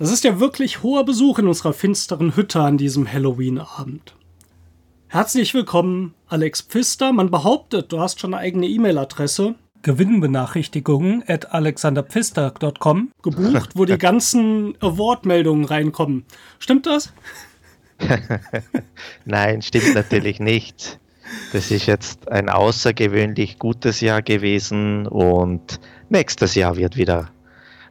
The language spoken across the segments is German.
Das ist ja wirklich hoher Besuch in unserer finsteren Hütte an diesem Halloween-Abend. Herzlich willkommen, Alex Pfister. Man behauptet, du hast schon eine eigene E-Mail-Adresse. Gewinnbenachrichtigungen at alexanderpfister.com gebucht, wo die ganzen Award-Meldungen reinkommen. Stimmt das? Nein, stimmt natürlich nicht. Das ist jetzt ein außergewöhnlich gutes Jahr gewesen und nächstes Jahr wird wieder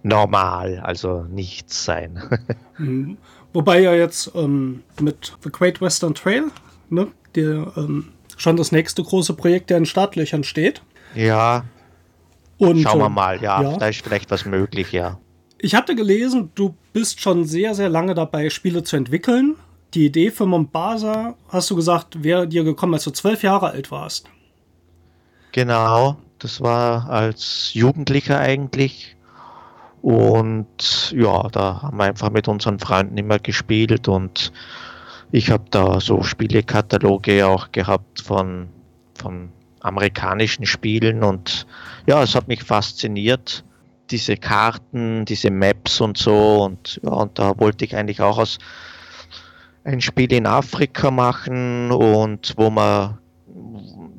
normal, also nichts sein. Mhm. Wobei ja jetzt ähm, mit The Great Western Trail, ne, der, ähm, schon das nächste große Projekt, der in Startlöchern steht. Ja. Und, Schauen wir ähm, mal, ja, ja, da ist vielleicht was möglich, ja. Ich hatte gelesen, du bist schon sehr, sehr lange dabei, Spiele zu entwickeln. Die Idee für Mombasa, hast du gesagt, wäre dir gekommen, als du zwölf Jahre alt warst. Genau, das war als Jugendlicher eigentlich. Und ja, da haben wir einfach mit unseren Freunden immer gespielt und ich habe da so Spielekataloge auch gehabt von, von amerikanischen Spielen und ja, es hat mich fasziniert, diese Karten, diese Maps und so und ja, und da wollte ich eigentlich auch aus ein Spiel in Afrika machen und wo man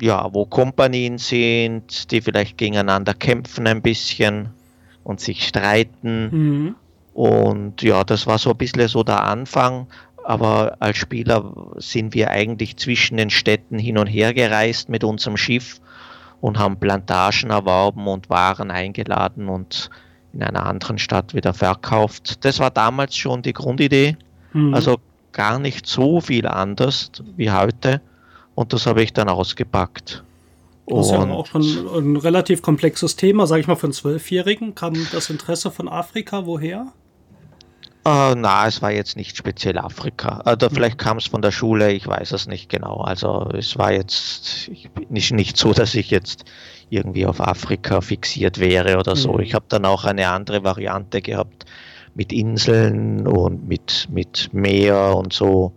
ja, wo Kompanien sind, die vielleicht gegeneinander kämpfen ein bisschen und sich streiten. Mhm. Und ja, das war so ein bisschen so der Anfang. Aber als Spieler sind wir eigentlich zwischen den Städten hin und her gereist mit unserem Schiff und haben Plantagen erworben und Waren eingeladen und in einer anderen Stadt wieder verkauft. Das war damals schon die Grundidee. Mhm. Also gar nicht so viel anders wie heute. Und das habe ich dann ausgepackt. Das ist ja auch schon ein relativ komplexes Thema, sage ich mal, für einen Zwölfjährigen. Kam das Interesse von Afrika woher? Äh, na, es war jetzt nicht speziell Afrika. Oder mhm. vielleicht kam es von der Schule, ich weiß es nicht genau. Also es war jetzt nicht, nicht so, dass ich jetzt irgendwie auf Afrika fixiert wäre oder so. Mhm. Ich habe dann auch eine andere Variante gehabt mit Inseln und mit, mit Meer und so.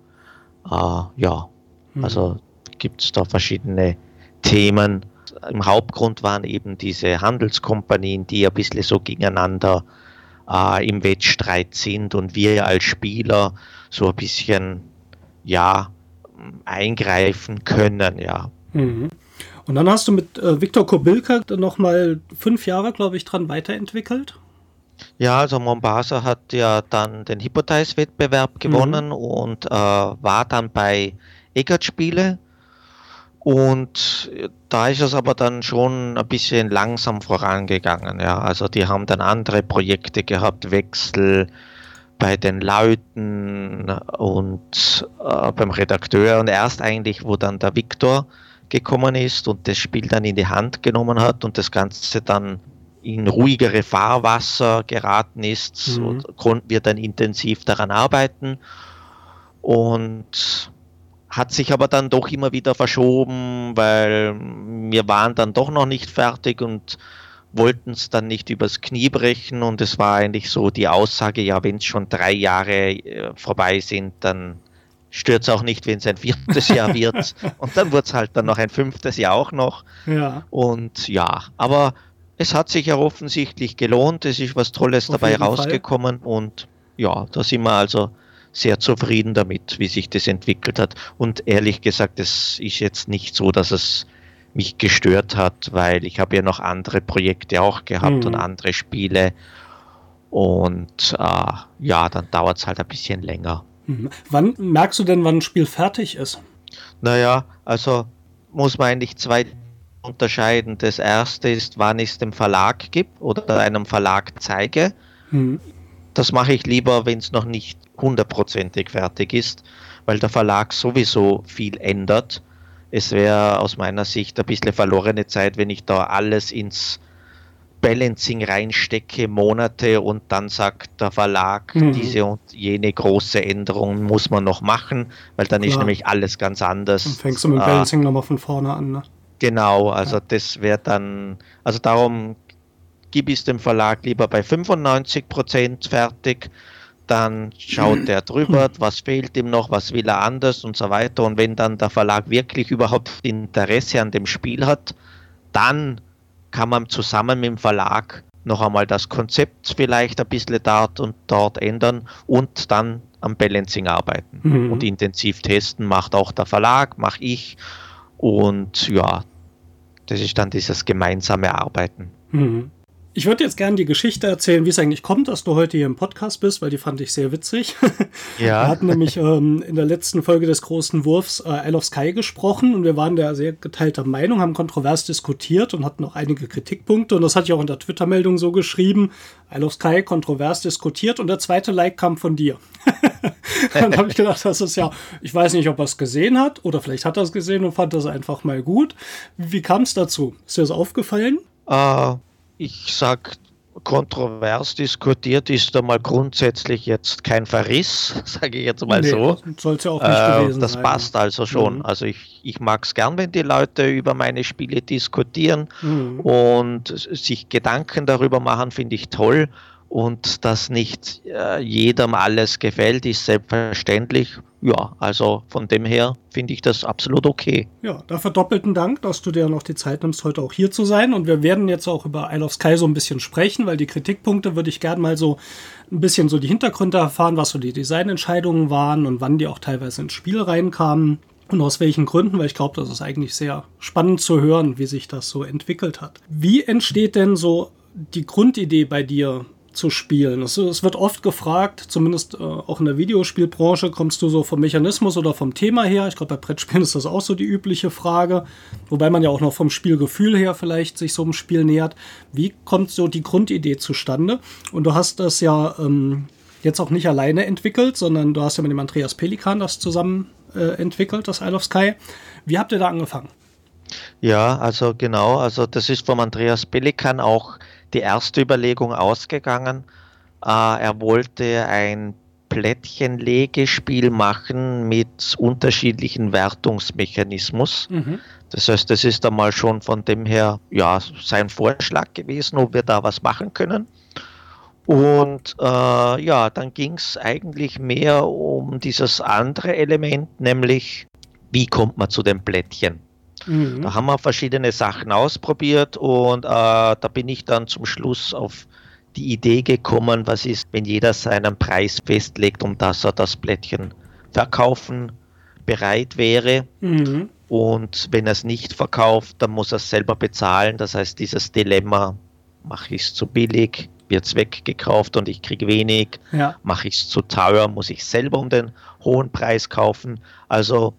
Äh, ja, mhm. also gibt es da verschiedene Themen. Im Hauptgrund waren eben diese Handelskompanien, die ein bisschen so gegeneinander äh, im Wettstreit sind und wir als Spieler so ein bisschen, ja, eingreifen können, ja. Mhm. Und dann hast du mit äh, Viktor Kobilka nochmal fünf Jahre, glaube ich, dran weiterentwickelt. Ja, also Mombasa hat ja dann den Hypotheis-Wettbewerb gewonnen mhm. und äh, war dann bei Eggert Spiele und da ist es aber dann schon ein bisschen langsam vorangegangen. Ja. Also die haben dann andere Projekte gehabt, Wechsel bei den Leuten und äh, beim Redakteur. Und erst eigentlich, wo dann der Viktor gekommen ist und das Spiel dann in die Hand genommen hat und das Ganze dann in ruhigere Fahrwasser geraten ist, mhm. so konnten wir dann intensiv daran arbeiten. Und hat sich aber dann doch immer wieder verschoben, weil wir waren dann doch noch nicht fertig und wollten es dann nicht übers Knie brechen und es war eigentlich so die Aussage, ja, wenn es schon drei Jahre äh, vorbei sind, dann stört es auch nicht, wenn es ein viertes Jahr wird. Und dann wird es halt dann noch ein fünftes Jahr auch noch. Ja. Und ja, aber es hat sich ja offensichtlich gelohnt, es ist was Tolles Auf dabei rausgekommen Fall. und ja, da sind wir also sehr zufrieden damit, wie sich das entwickelt hat. Und ehrlich gesagt, es ist jetzt nicht so, dass es mich gestört hat, weil ich habe ja noch andere Projekte auch gehabt mhm. und andere Spiele. Und äh, ja, dann dauert es halt ein bisschen länger. Mhm. Wann merkst du denn, wann ein Spiel fertig ist? Naja, also muss man eigentlich zwei unterscheiden. Das erste ist, wann ich es dem Verlag gibt oder einem Verlag zeige. Mhm. Das mache ich lieber, wenn es noch nicht hundertprozentig fertig ist, weil der Verlag sowieso viel ändert. Es wäre aus meiner Sicht ein bisschen verlorene Zeit, wenn ich da alles ins Balancing reinstecke, Monate und dann sagt der Verlag, mhm. diese und jene große Änderung muss man noch machen, weil dann Klar. ist nämlich alles ganz anders. Dann fängst du mit dem Balancing äh, nochmal von vorne an. Ne? Genau, also ja. das wäre dann, also darum gib es dem Verlag lieber bei 95% fertig dann schaut er drüber, was fehlt ihm noch, was will er anders und so weiter. Und wenn dann der Verlag wirklich überhaupt Interesse an dem Spiel hat, dann kann man zusammen mit dem Verlag noch einmal das Konzept vielleicht ein bisschen dort und dort ändern und dann am Balancing arbeiten mhm. und intensiv testen. Macht auch der Verlag, mache ich. Und ja, das ist dann dieses gemeinsame Arbeiten. Mhm. Ich würde jetzt gerne die Geschichte erzählen, wie es eigentlich kommt, dass du heute hier im Podcast bist, weil die fand ich sehr witzig. Ja. Wir hatten nämlich ähm, in der letzten Folge des großen Wurfs äh, Isle of Sky gesprochen und wir waren da sehr geteilter Meinung, haben kontrovers diskutiert und hatten auch einige Kritikpunkte und das hatte ich auch in der Twitter-Meldung so geschrieben. Isle of Sky kontrovers diskutiert und der zweite Like kam von dir. dann habe ich gedacht, das ist ja, ich weiß nicht, ob er es gesehen hat oder vielleicht hat er es gesehen und fand das einfach mal gut. Wie kam es dazu? Ist dir das aufgefallen? Uh ich sage, kontrovers diskutiert ist einmal grundsätzlich jetzt kein Verriss, sage ich jetzt mal nee, so. Soll es ja auch nicht äh, gewesen Das sein. passt also schon. Mhm. Also ich, ich mag es gern, wenn die Leute über meine Spiele diskutieren mhm. und sich Gedanken darüber machen, finde ich toll. Und dass nicht äh, jedem alles gefällt, ist selbstverständlich. Ja, also von dem her finde ich das absolut okay. Ja, dafür doppelten Dank, dass du dir noch die Zeit nimmst, heute auch hier zu sein. Und wir werden jetzt auch über Isle of Sky so ein bisschen sprechen, weil die Kritikpunkte würde ich gerne mal so ein bisschen so die Hintergründe erfahren, was so die Designentscheidungen waren und wann die auch teilweise ins Spiel reinkamen. Und aus welchen Gründen, weil ich glaube, das ist eigentlich sehr spannend zu hören, wie sich das so entwickelt hat. Wie entsteht denn so die Grundidee bei dir zu spielen. Es, es, wird oft gefragt, zumindest äh, auch in der Videospielbranche, kommst du so vom Mechanismus oder vom Thema her? Ich glaube, bei Brettspielen ist das auch so die übliche Frage, wobei man ja auch noch vom Spielgefühl her vielleicht sich so einem Spiel nähert. Wie kommt so die Grundidee zustande? Und du hast das ja ähm, jetzt auch nicht alleine entwickelt, sondern du hast ja mit dem Andreas Pelikan das zusammen äh, entwickelt, das Isle of Sky. Wie habt ihr da angefangen? Ja, also genau, also das ist vom Andreas Pelikan auch die erste Überlegung ausgegangen. Äh, er wollte ein Plättchenlegespiel machen mit unterschiedlichen Wertungsmechanismus. Mhm. Das heißt, das ist einmal schon von dem her ja sein Vorschlag gewesen, ob wir da was machen können. Und äh, ja, dann ging es eigentlich mehr um dieses andere Element, nämlich wie kommt man zu den Plättchen. Mhm. Da haben wir verschiedene Sachen ausprobiert und äh, da bin ich dann zum Schluss auf die Idee gekommen, was ist, wenn jeder seinen Preis festlegt, um dass er das Blättchen verkaufen bereit wäre. Mhm. Und wenn er es nicht verkauft, dann muss er es selber bezahlen. Das heißt, dieses Dilemma, mache ich es zu billig, wird es weggekauft und ich kriege wenig, ja. mache ich es zu teuer, muss ich selber um den hohen Preis kaufen. Also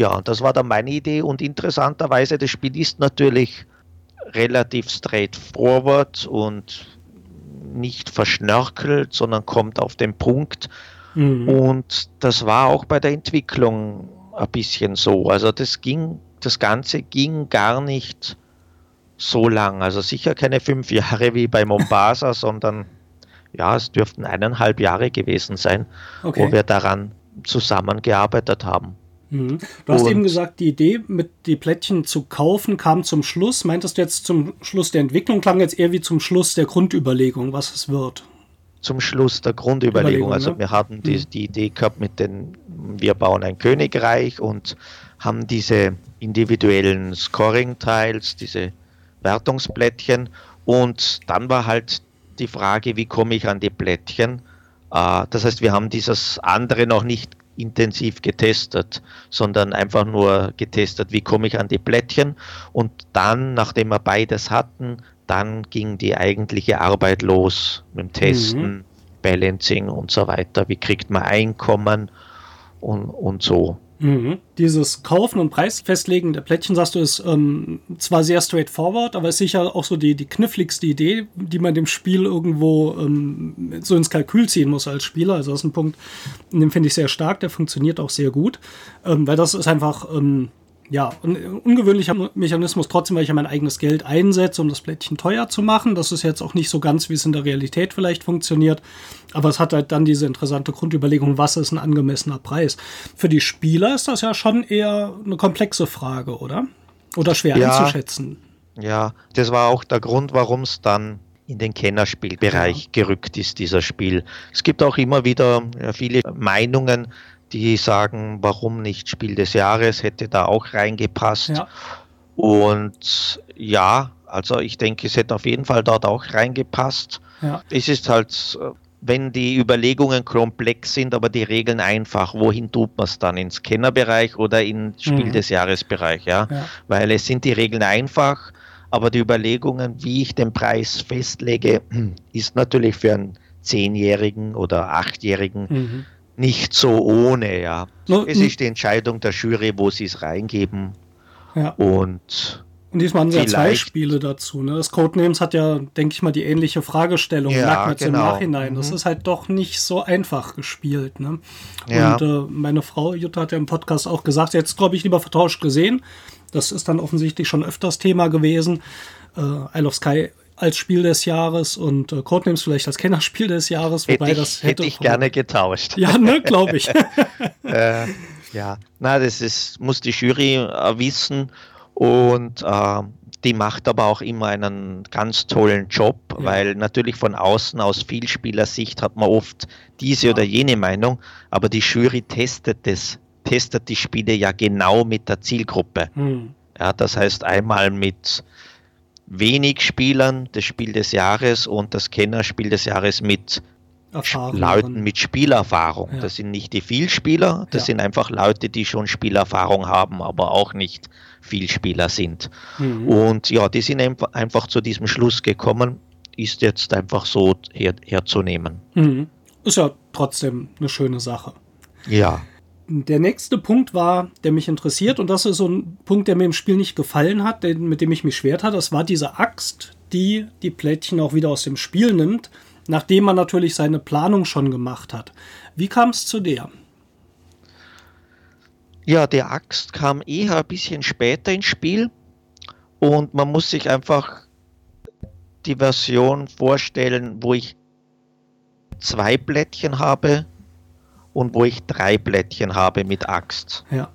ja, das war dann meine Idee und interessanterweise, das Spiel ist natürlich relativ straightforward und nicht verschnörkelt, sondern kommt auf den Punkt. Mhm. Und das war auch bei der Entwicklung ein bisschen so. Also das ging, das Ganze ging gar nicht so lang. Also sicher keine fünf Jahre wie bei Mombasa, sondern ja, es dürften eineinhalb Jahre gewesen sein, okay. wo wir daran zusammengearbeitet haben. Mhm. Du hast und eben gesagt, die Idee, mit die Plättchen zu kaufen, kam zum Schluss. Meintest du jetzt zum Schluss der Entwicklung? Klang jetzt eher wie zum Schluss der Grundüberlegung, was es wird. Zum Schluss der Grundüberlegung. also ne? wir hatten die, mhm. die Idee gehabt mit den, wir bauen ein Königreich und haben diese individuellen Scoring-Tiles, diese Wertungsplättchen. Und dann war halt die Frage, wie komme ich an die Plättchen? Uh, das heißt, wir haben dieses andere noch nicht intensiv getestet, sondern einfach nur getestet, wie komme ich an die Plättchen. Und dann, nachdem wir beides hatten, dann ging die eigentliche Arbeit los mit dem Testen, mhm. Balancing und so weiter. Wie kriegt man Einkommen und, und so. Mhm. Dieses Kaufen und Preis festlegen der Plättchen, sagst du, ist ähm, zwar sehr straightforward, aber ist sicher auch so die, die kniffligste Idee, die man dem Spiel irgendwo ähm, so ins Kalkül ziehen muss als Spieler. Also das ist ein Punkt, den finde ich sehr stark, der funktioniert auch sehr gut, ähm, weil das ist einfach ähm, ja, ein ungewöhnlicher Mechanismus, trotzdem, weil ich ja mein eigenes Geld einsetze, um das Plättchen teuer zu machen. Das ist jetzt auch nicht so ganz, wie es in der Realität vielleicht funktioniert. Aber es hat halt dann diese interessante Grundüberlegung, was ist ein angemessener Preis. Für die Spieler ist das ja schon eher eine komplexe Frage, oder? Oder schwer ja, einzuschätzen. Ja, das war auch der Grund, warum es dann in den Kennerspielbereich ja. gerückt ist, dieser Spiel. Es gibt auch immer wieder viele Meinungen, die sagen, warum nicht Spiel des Jahres, hätte da auch reingepasst. Ja. Und ja, also ich denke, es hätte auf jeden Fall dort auch reingepasst. Ja. Es ist halt, wenn die Überlegungen komplex sind, aber die Regeln einfach, wohin tut man es dann? Ins Kennerbereich oder in Spiel mhm. des Jahresbereich, ja? ja? Weil es sind die Regeln einfach, aber die Überlegungen, wie ich den Preis festlege, ist natürlich für einen Zehnjährigen oder Achtjährigen mhm. Nicht so ohne, ja. No, es ist die Entscheidung der Jury, wo sie es reingeben. Ja. Und und diesmal haben sie ja zwei Spiele dazu. Ne? Das Codenames hat ja, denke ich mal, die ähnliche Fragestellung. Ja, merkt man jetzt genau. im Nachhinein. Mhm. Das ist halt doch nicht so einfach gespielt. Ne? Ja. Und äh, meine Frau Jutta hat ja im Podcast auch gesagt, jetzt glaube ich lieber vertauscht gesehen. Das ist dann offensichtlich schon öfters Thema gewesen. Äh, Isle of Sky als Spiel des Jahres und äh, Codenames vielleicht als Kennerspiel des Jahres, wobei hätte ich, das hätte, hätte ich gerne getauscht. Ja, ne, glaube ich. äh, ja, na, das ist, muss die Jury äh, wissen und äh, die macht aber auch immer einen ganz tollen Job, ja. weil natürlich von außen aus Vielspielersicht hat man oft diese ja. oder jene Meinung, aber die Jury testet das, testet die Spiele ja genau mit der Zielgruppe. Mhm. Ja, das heißt einmal mit wenig Spielern das Spiel des Jahres und das Kennerspiel des Jahres mit Erfahrung. Leuten mit Spielerfahrung. Ja. Das sind nicht die Vielspieler, das ja. sind einfach Leute, die schon Spielerfahrung haben, aber auch nicht Vielspieler sind. Mhm. Und ja, die sind einfach zu diesem Schluss gekommen, ist jetzt einfach so her, herzunehmen. Mhm. Ist ja trotzdem eine schöne Sache. Ja. Der nächste Punkt war, der mich interessiert, und das ist so ein Punkt, der mir im Spiel nicht gefallen hat, den, mit dem ich mich schwert hatte. Das war diese Axt, die die Plättchen auch wieder aus dem Spiel nimmt nachdem man natürlich seine Planung schon gemacht hat. Wie kam es zu der? Ja, der Axt kam eher ein bisschen später ins Spiel und man muss sich einfach die Version vorstellen, wo ich zwei Blättchen habe und wo ich drei Blättchen habe mit Axt. Ja.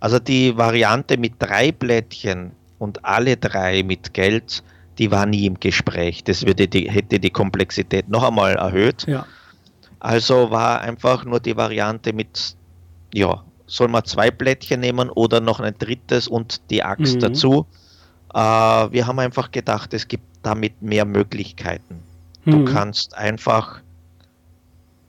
Also die Variante mit drei Blättchen und alle drei mit Geld die war nie im Gespräch. Das würde die, hätte die Komplexität noch einmal erhöht. Ja. Also war einfach nur die Variante mit, ja, soll man zwei Blättchen nehmen oder noch ein drittes und die Axt mhm. dazu. Äh, wir haben einfach gedacht, es gibt damit mehr Möglichkeiten. Mhm. Du kannst einfach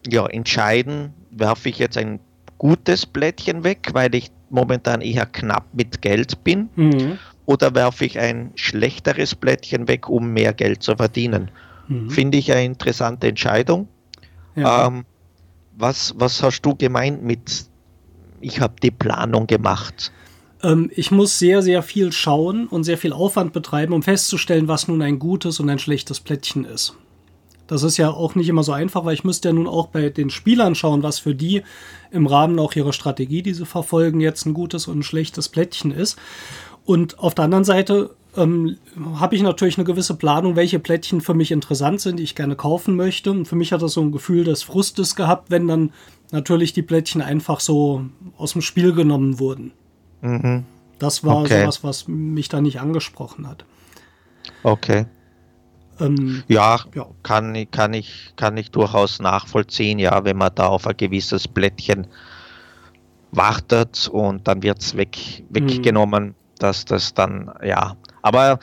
ja, entscheiden, werfe ich jetzt ein gutes Blättchen weg, weil ich momentan eher knapp mit Geld bin. Mhm oder werfe ich ein schlechteres Blättchen weg, um mehr Geld zu verdienen? Mhm. Finde ich eine interessante Entscheidung. Ja. Ähm, was, was hast du gemeint mit, ich habe die Planung gemacht? Ähm, ich muss sehr, sehr viel schauen und sehr viel Aufwand betreiben, um festzustellen, was nun ein gutes und ein schlechtes Plättchen ist. Das ist ja auch nicht immer so einfach, weil ich müsste ja nun auch bei den Spielern schauen, was für die im Rahmen auch ihrer Strategie, die sie verfolgen, jetzt ein gutes und ein schlechtes Plättchen ist. Und auf der anderen Seite ähm, habe ich natürlich eine gewisse Planung, welche Plättchen für mich interessant sind, die ich gerne kaufen möchte. Und für mich hat das so ein Gefühl des Frustes gehabt, wenn dann natürlich die Plättchen einfach so aus dem Spiel genommen wurden. Mhm. Das war okay. sowas, was mich da nicht angesprochen hat. Okay. Ähm, ja, ja, Kann, kann, ich, kann ich durchaus nachvollziehen, ja, wenn man da auf ein gewisses Blättchen wartet und dann wird es weg, weggenommen. Mhm dass das dann, ja. Aber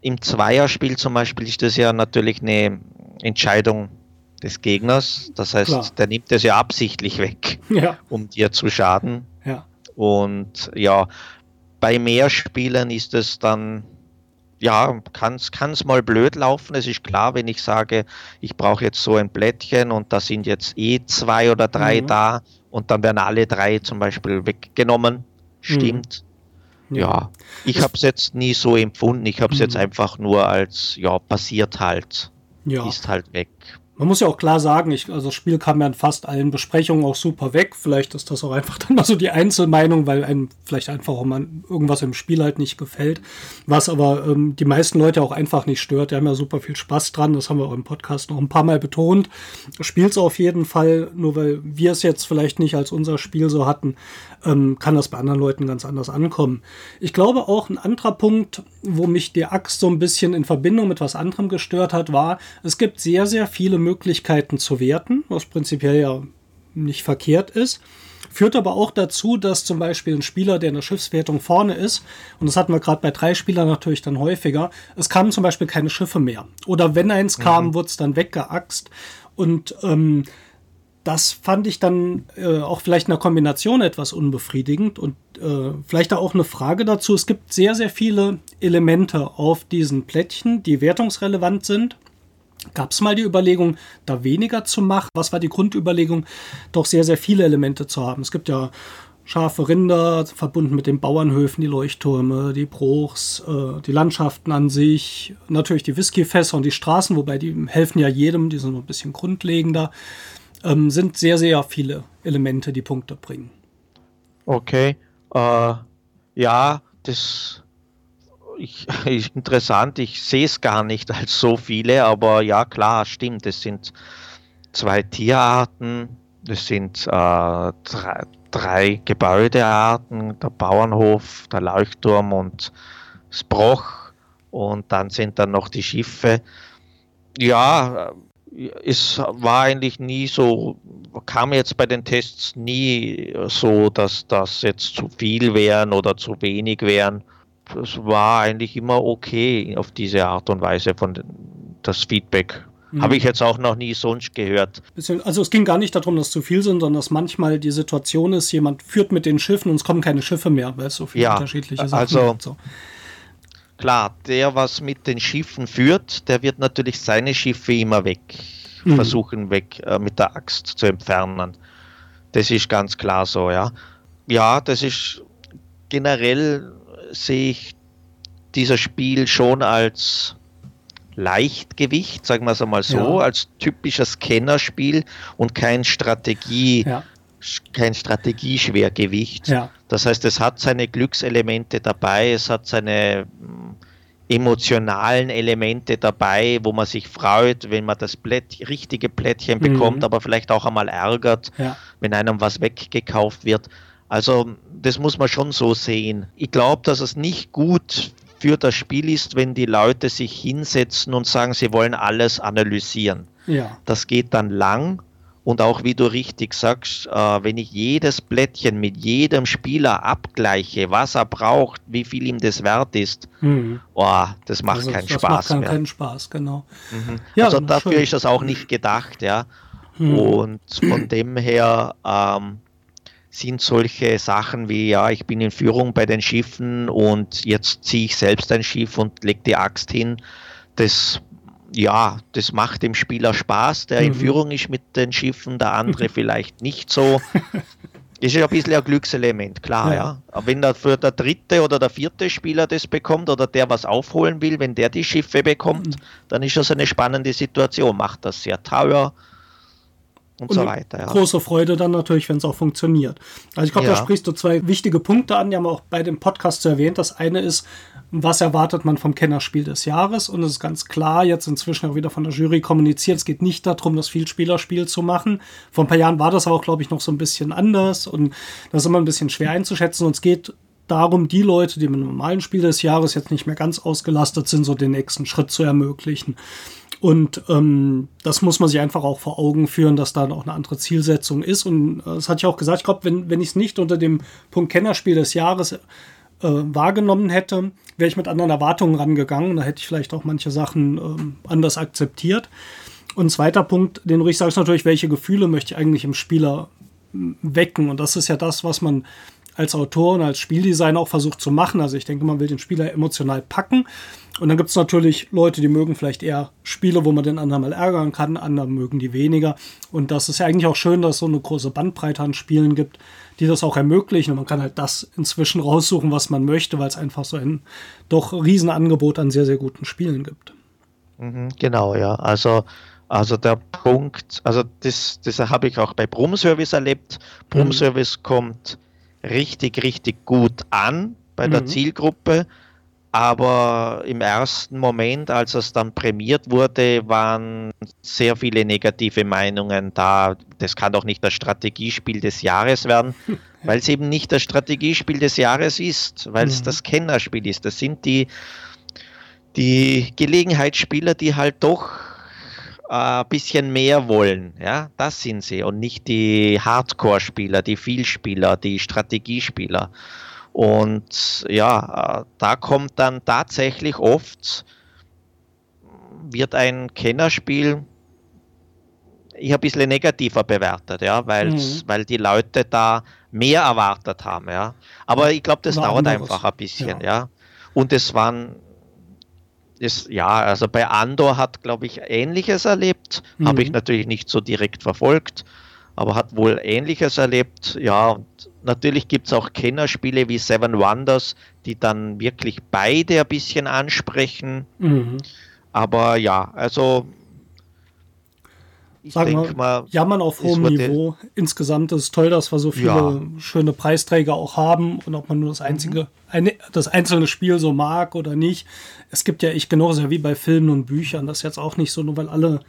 im Zweierspiel zum Beispiel ist das ja natürlich eine Entscheidung des Gegners. Das heißt, Klar. der nimmt das ja absichtlich weg, ja. um dir zu schaden. Ja. Und ja, bei mehr Spielern ist es dann, ja, kann es mal blöd laufen. Es ist klar, wenn ich sage, ich brauche jetzt so ein Blättchen und da sind jetzt eh zwei oder drei mhm. da und dann werden alle drei zum Beispiel weggenommen. Stimmt. Mhm. Ja, ich habe es jetzt nie so empfunden. Ich habe es mhm. jetzt einfach nur als, ja, passiert halt. Ja. Ist halt weg. Man muss ja auch klar sagen, ich, also das Spiel kam ja in fast allen Besprechungen auch super weg. Vielleicht ist das auch einfach dann mal so die Einzelmeinung, weil einem vielleicht einfach auch mal irgendwas im Spiel halt nicht gefällt. Was aber ähm, die meisten Leute auch einfach nicht stört. Die haben ja super viel Spaß dran. Das haben wir auch im Podcast noch ein paar Mal betont. Spielt es auf jeden Fall, nur weil wir es jetzt vielleicht nicht als unser Spiel so hatten, ähm, kann das bei anderen Leuten ganz anders ankommen. Ich glaube auch ein anderer Punkt, wo mich die Axt so ein bisschen in Verbindung mit was anderem gestört hat, war, es gibt sehr, sehr viele Möglichkeiten zu werten, was prinzipiell ja nicht verkehrt ist. Führt aber auch dazu, dass zum Beispiel ein Spieler, der in der Schiffswertung vorne ist, und das hatten wir gerade bei drei Spielern natürlich dann häufiger, es kamen zum Beispiel keine Schiffe mehr. Oder wenn eins kam, mhm. wurde es dann weggeaxt. Und ähm, das fand ich dann äh, auch vielleicht in der Kombination etwas unbefriedigend und äh, vielleicht auch eine Frage dazu. Es gibt sehr, sehr viele Elemente auf diesen Plättchen, die wertungsrelevant sind. Gab es mal die Überlegung, da weniger zu machen? Was war die Grundüberlegung, doch sehr, sehr viele Elemente zu haben? Es gibt ja scharfe Rinder, verbunden mit den Bauernhöfen, die Leuchttürme, die Bruchs, äh, die Landschaften an sich, natürlich die Whiskyfässer und die Straßen, wobei die helfen ja jedem, die sind ein bisschen grundlegender. Ähm, sind sehr, sehr viele Elemente, die Punkte bringen. Okay. Äh, ja, das ich, ist interessant. Ich sehe es gar nicht als so viele, aber ja, klar, stimmt. Es sind zwei Tierarten, es sind äh, drei, drei, Gebäudearten, der Bauernhof, der Leuchtturm und das Broch. Und dann sind dann noch die Schiffe. Ja, es war eigentlich nie so, kam jetzt bei den Tests nie so, dass das jetzt zu viel wären oder zu wenig wären das war eigentlich immer okay auf diese Art und Weise von das Feedback. Mhm. Habe ich jetzt auch noch nie sonst gehört. Also es ging gar nicht darum, dass zu viel sind, sondern dass manchmal die Situation ist, jemand führt mit den Schiffen und es kommen keine Schiffe mehr, weil es so viele ja, unterschiedliche Sachen also, gibt. So. Klar, der, was mit den Schiffen führt, der wird natürlich seine Schiffe immer weg, mhm. versuchen weg äh, mit der Axt zu entfernen. Das ist ganz klar so, ja. Ja, das ist generell sehe ich dieser Spiel schon als Leichtgewicht, sagen wir es einmal so, ja. als typisches Kennerspiel und kein Strategie, ja. Kein Strategieschwergewicht. Ja. Das heißt, es hat seine Glückselemente dabei, es hat seine mm, emotionalen Elemente dabei, wo man sich freut, wenn man das Plätt, richtige Plättchen mhm. bekommt, aber vielleicht auch einmal ärgert, wenn einem was weggekauft wird. Also das muss man schon so sehen. Ich glaube, dass es nicht gut für das Spiel ist, wenn die Leute sich hinsetzen und sagen, sie wollen alles analysieren. Ja. Das geht dann lang. Und auch wie du richtig sagst, äh, wenn ich jedes Blättchen mit jedem Spieler abgleiche, was er braucht, wie viel ihm das wert ist, mhm. oh, das macht also, keinen das Spaß macht mehr. keinen Spaß, genau. Mhm. Ja, also dafür schön. ist das auch nicht gedacht, ja. Mhm. Und von dem her ähm, sind solche Sachen wie, ja, ich bin in Führung bei den Schiffen und jetzt ziehe ich selbst ein Schiff und lege die Axt hin. Das, ja, das macht dem Spieler Spaß, der mhm. in Führung ist mit den Schiffen, der andere vielleicht nicht so. Das ist ein bisschen ein Glückselement, klar, ja. ja. Aber wenn der, für der dritte oder der vierte Spieler das bekommt oder der was aufholen will, wenn der die Schiffe bekommt, mhm. dann ist das eine spannende Situation. Macht das sehr teuer, und, und so weiter. Ja. Große Freude dann natürlich, wenn es auch funktioniert. Also ich glaube, ja. da sprichst du zwei wichtige Punkte an, die haben wir auch bei dem Podcast erwähnt. Das eine ist, was erwartet man vom Kennerspiel des Jahres? Und es ist ganz klar, jetzt inzwischen auch wieder von der Jury kommuniziert, es geht nicht darum, das Vielspielerspiel zu machen. Vor ein paar Jahren war das aber auch, glaube ich, noch so ein bisschen anders und das ist immer ein bisschen schwer einzuschätzen. Und es geht darum, die Leute, die mit einem normalen Spiel des Jahres jetzt nicht mehr ganz ausgelastet sind, so den nächsten Schritt zu ermöglichen. Und ähm, das muss man sich einfach auch vor Augen führen, dass da auch eine andere Zielsetzung ist. Und äh, das hatte ich auch gesagt, ich glaube, wenn, wenn ich es nicht unter dem Punkt Kennerspiel des Jahres äh, wahrgenommen hätte, wäre ich mit anderen Erwartungen rangegangen. Da hätte ich vielleicht auch manche Sachen äh, anders akzeptiert. Und zweiter Punkt, den du ich sagst natürlich, welche Gefühle möchte ich eigentlich im Spieler wecken? Und das ist ja das, was man als Autor und als Spieldesigner auch versucht zu machen. Also ich denke, man will den Spieler emotional packen. Und dann gibt es natürlich Leute, die mögen vielleicht eher Spiele, wo man den anderen mal ärgern kann, andere mögen die weniger. Und das ist ja eigentlich auch schön, dass es so eine große Bandbreite an Spielen gibt, die das auch ermöglichen. Und man kann halt das inzwischen raussuchen, was man möchte, weil es einfach so ein doch Riesenangebot an sehr, sehr guten Spielen gibt. Mhm, genau, ja. Also also der Punkt, also das, das habe ich auch bei Brumm Service erlebt. Brumm mhm. Service kommt richtig, richtig gut an bei der mhm. Zielgruppe. Aber im ersten Moment, als es dann prämiert wurde, waren sehr viele negative Meinungen da. Das kann doch nicht das Strategiespiel des Jahres werden, weil es eben nicht das Strategiespiel des Jahres ist, weil es mhm. das Kennerspiel ist. Das sind die, die Gelegenheitsspieler, die halt doch ein äh, bisschen mehr wollen. Ja, das sind sie und nicht die Hardcore-Spieler, die Vielspieler, die Strategiespieler. Und ja, äh, da kommt dann tatsächlich oft, wird ein Kennerspiel ich ein bisschen negativer bewertet, ja, mhm. weil die Leute da mehr erwartet haben, ja. Aber ich glaube, das War dauert einfach ein bisschen, ja. ja. Und es waren ist, ja, also bei Andor hat, glaube ich, Ähnliches erlebt. Mhm. Habe ich natürlich nicht so direkt verfolgt, aber hat wohl Ähnliches erlebt. Ja, und natürlich gibt es auch Kennerspiele wie Seven Wonders, die dann wirklich beide ein bisschen ansprechen. Mhm. Aber ja, also ich Sagen wir, mal, jammern auf hohem Niveau. Insgesamt ist es toll, dass wir so viele ja. schöne Preisträger auch haben und ob man nur das einzige, eine, das einzelne Spiel so mag oder nicht. Es gibt ja echt genauso ja wie bei Filmen und Büchern. Das ist jetzt auch nicht so, nur weil alle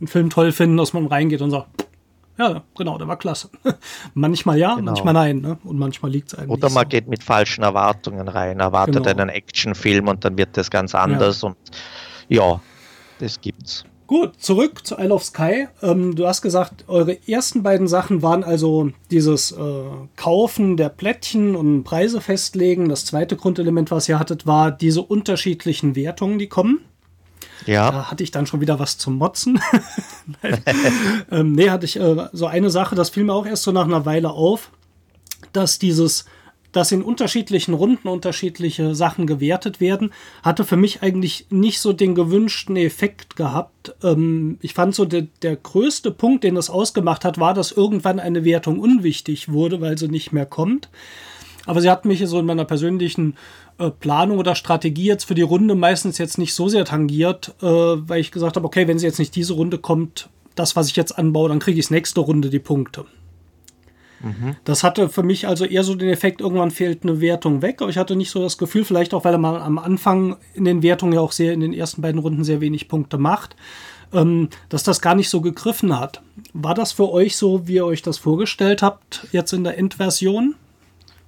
einen Film toll finden, dass man reingeht und sagt, ja, genau, der war klasse. manchmal ja, genau. manchmal nein. Ne? Und manchmal liegt es einem Oder man so. geht mit falschen Erwartungen rein, erwartet genau. einen Actionfilm und dann wird das ganz anders. Ja. Und ja, das gibt's. Gut, zurück zu Isle of Sky. Ähm, du hast gesagt, eure ersten beiden Sachen waren also dieses äh, Kaufen der Plättchen und Preise festlegen. Das zweite Grundelement, was ihr hattet, war diese unterschiedlichen Wertungen, die kommen. Ja. Da hatte ich dann schon wieder was zum Motzen. ähm, nee, hatte ich äh, so eine Sache, das fiel mir auch erst so nach einer Weile auf, dass dieses dass in unterschiedlichen Runden unterschiedliche Sachen gewertet werden, hatte für mich eigentlich nicht so den gewünschten Effekt gehabt. Ähm, ich fand so, der, der größte Punkt, den das ausgemacht hat, war, dass irgendwann eine Wertung unwichtig wurde, weil sie nicht mehr kommt. Aber sie hat mich so in meiner persönlichen äh, Planung oder Strategie jetzt für die Runde meistens jetzt nicht so sehr tangiert, äh, weil ich gesagt habe, okay, wenn sie jetzt nicht diese Runde kommt, das, was ich jetzt anbaue, dann kriege ich nächste Runde die Punkte. Das hatte für mich also eher so den Effekt, irgendwann fehlt eine Wertung weg, aber ich hatte nicht so das Gefühl, vielleicht auch, weil man am Anfang in den Wertungen ja auch sehr in den ersten beiden Runden sehr wenig Punkte macht, ähm, dass das gar nicht so gegriffen hat. War das für euch so, wie ihr euch das vorgestellt habt, jetzt in der Endversion?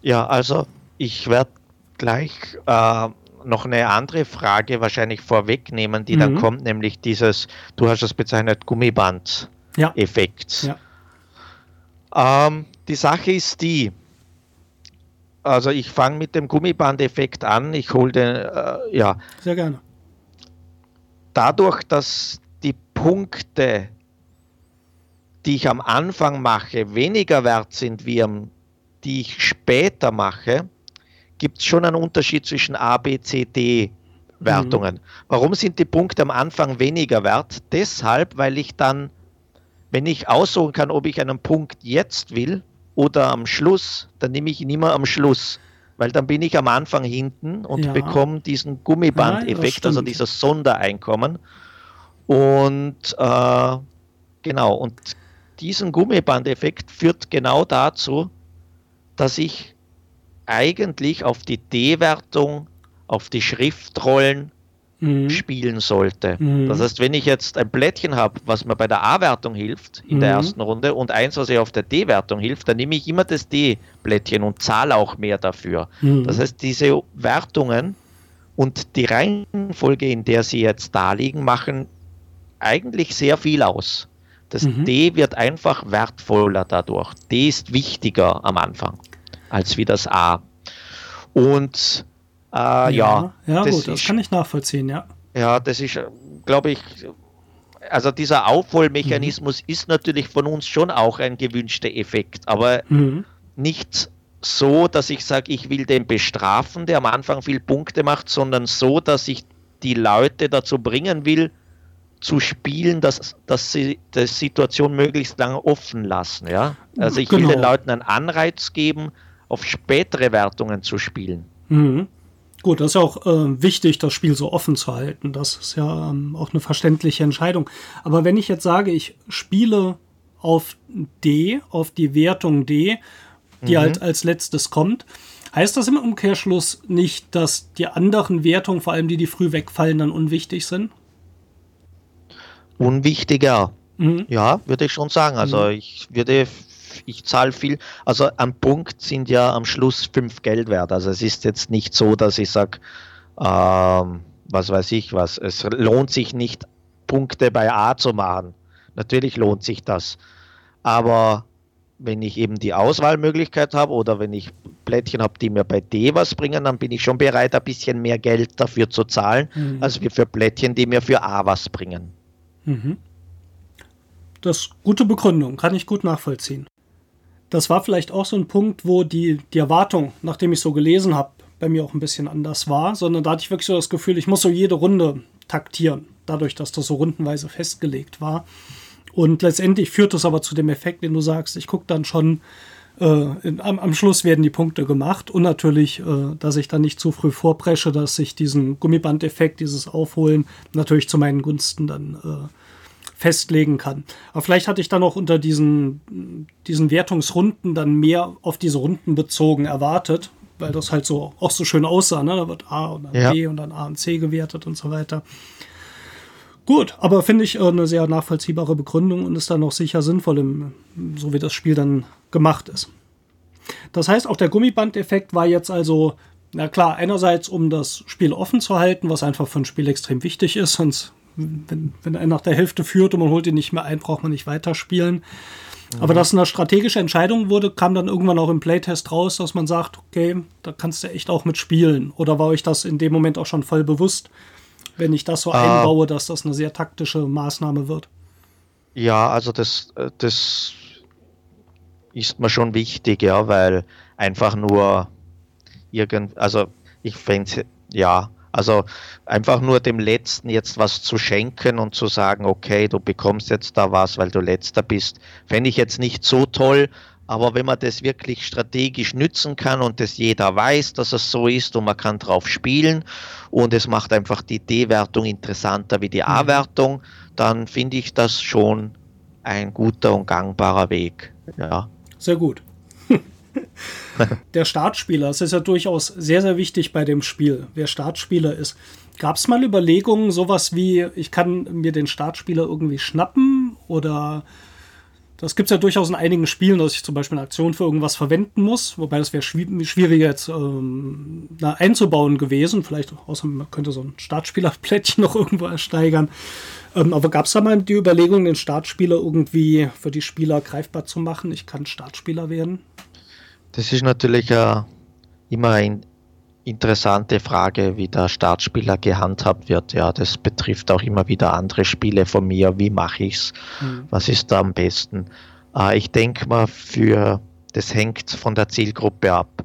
Ja, also ich werde gleich äh, noch eine andere Frage wahrscheinlich vorwegnehmen, die mhm. dann kommt, nämlich dieses, du hast es bezeichnet, Gummiband-Effekt. Ja. ja. Ähm, die Sache ist die, also ich fange mit dem Gummibandeffekt an. Ich hole den, äh, ja. Sehr gerne. Dadurch, dass die Punkte, die ich am Anfang mache, weniger wert sind, wie am, die ich später mache, gibt es schon einen Unterschied zwischen A, B, C, D Wertungen. Mhm. Warum sind die Punkte am Anfang weniger wert? Deshalb, weil ich dann, wenn ich aussuchen kann, ob ich einen Punkt jetzt will, oder am Schluss, dann nehme ich ihn immer am Schluss, weil dann bin ich am Anfang hinten und ja. bekomme diesen Gummibandeffekt, ja, also dieses Sondereinkommen. Und äh, genau, und diesen Gummibandeffekt führt genau dazu, dass ich eigentlich auf die D-Wertung, auf die Schriftrollen mhm. spielen sollte. Mhm. Das heißt, wenn ich jetzt ein Blättchen habe, was mir bei der A-Wertung hilft in mhm. der ersten Runde und eins, was mir auf der D-Wertung hilft, dann nehme ich immer das D-Blättchen und zahle auch mehr dafür. Mhm. Das heißt, diese Wertungen und die Reihenfolge, in der sie jetzt da liegen, machen eigentlich sehr viel aus. Das mhm. D wird einfach wertvoller dadurch. D ist wichtiger am Anfang als wie das A. Und äh, ja, ja, ja das gut, das kann ich nachvollziehen, ja. Ja, das ist, glaube ich, also dieser Aufholmechanismus mhm. ist natürlich von uns schon auch ein gewünschter Effekt, aber mhm. nicht so, dass ich sage, ich will den bestrafen, der am Anfang viel Punkte macht, sondern so, dass ich die Leute dazu bringen will, zu spielen, dass, dass sie die Situation möglichst lange offen lassen. Ja? Also ich genau. will den Leuten einen Anreiz geben, auf spätere Wertungen zu spielen. Mhm. Gut, das ist ja auch äh, wichtig, das Spiel so offen zu halten. Das ist ja ähm, auch eine verständliche Entscheidung. Aber wenn ich jetzt sage, ich spiele auf D, auf die Wertung D, die mhm. halt als letztes kommt, heißt das im Umkehrschluss nicht, dass die anderen Wertungen, vor allem die, die früh wegfallen, dann unwichtig sind? Unwichtiger. Mhm. Ja, würde ich schon sagen. Also mhm. ich würde ich zahle viel. Also am Punkt sind ja am Schluss fünf Geld wert. Also es ist jetzt nicht so, dass ich sage, ähm, was weiß ich was, es lohnt sich nicht Punkte bei A zu machen. Natürlich lohnt sich das. Aber wenn ich eben die Auswahlmöglichkeit habe oder wenn ich Plättchen habe, die mir bei D was bringen, dann bin ich schon bereit, ein bisschen mehr Geld dafür zu zahlen, mhm. als für Plättchen, die mir für A was bringen. Mhm. Das gute Begründung, kann ich gut nachvollziehen. Das war vielleicht auch so ein Punkt, wo die, die Erwartung, nachdem ich so gelesen habe, bei mir auch ein bisschen anders war, sondern da hatte ich wirklich so das Gefühl, ich muss so jede Runde taktieren, dadurch, dass das so rundenweise festgelegt war. Und letztendlich führt das aber zu dem Effekt, den du sagst, ich gucke dann schon, äh, in, am, am, Schluss werden die Punkte gemacht und natürlich, äh, dass ich dann nicht zu früh vorpresche, dass ich diesen Gummibandeffekt, dieses Aufholen natürlich zu meinen Gunsten dann äh, festlegen kann. Aber vielleicht hatte ich dann auch unter diesen, diesen Wertungsrunden dann mehr auf diese Runden bezogen erwartet, weil das halt so auch so schön aussah. Ne? Da wird A und dann ja. B und dann A und C gewertet und so weiter. Gut, aber finde ich äh, eine sehr nachvollziehbare Begründung und ist dann auch sicher sinnvoll, im, so wie das Spiel dann gemacht ist. Das heißt, auch der Gummibandeffekt war jetzt also, na klar, einerseits, um das Spiel offen zu halten, was einfach für ein Spiel extrem wichtig ist, sonst, wenn, wenn er nach der Hälfte führt und man holt ihn nicht mehr ein, braucht man nicht weiterspielen. Mhm. Aber dass eine strategische Entscheidung wurde, kam dann irgendwann auch im Playtest raus, dass man sagt, okay, da kannst du echt auch mitspielen. Oder war euch das in dem Moment auch schon voll bewusst? Wenn ich das so äh, einbaue, dass das eine sehr taktische Maßnahme wird. Ja, also das, äh, das ist mir schon wichtig, ja, weil einfach nur irgend, also ich fände ja, also einfach nur dem Letzten jetzt was zu schenken und zu sagen, okay, du bekommst jetzt da was, weil du letzter bist, fände ich jetzt nicht so toll, aber wenn man das wirklich strategisch nützen kann und das jeder weiß, dass es so ist und man kann drauf spielen und es macht einfach die D-Wertung interessanter wie die mhm. A-Wertung, dann finde ich das schon ein guter und gangbarer Weg. Ja. Sehr gut. Der Startspieler, das ist ja durchaus sehr, sehr wichtig bei dem Spiel, wer Startspieler ist. Gab es mal Überlegungen, sowas wie, ich kann mir den Startspieler irgendwie schnappen oder das gibt es ja durchaus in einigen Spielen, dass ich zum Beispiel eine Aktion für irgendwas verwenden muss, wobei das wäre schwieriger jetzt ähm, einzubauen gewesen. Vielleicht außer man könnte so ein Startspielerplättchen noch irgendwo ersteigern. Ähm, aber gab es da mal die Überlegung, den Startspieler irgendwie für die Spieler greifbar zu machen? Ich kann Startspieler werden. Das ist natürlich äh, immer ein interessante Frage, wie der Startspieler gehandhabt wird. Ja, das betrifft auch immer wieder andere Spiele von mir. Wie mache ich es? Mhm. Was ist da am besten? Äh, ich denke mal, für das hängt von der Zielgruppe ab.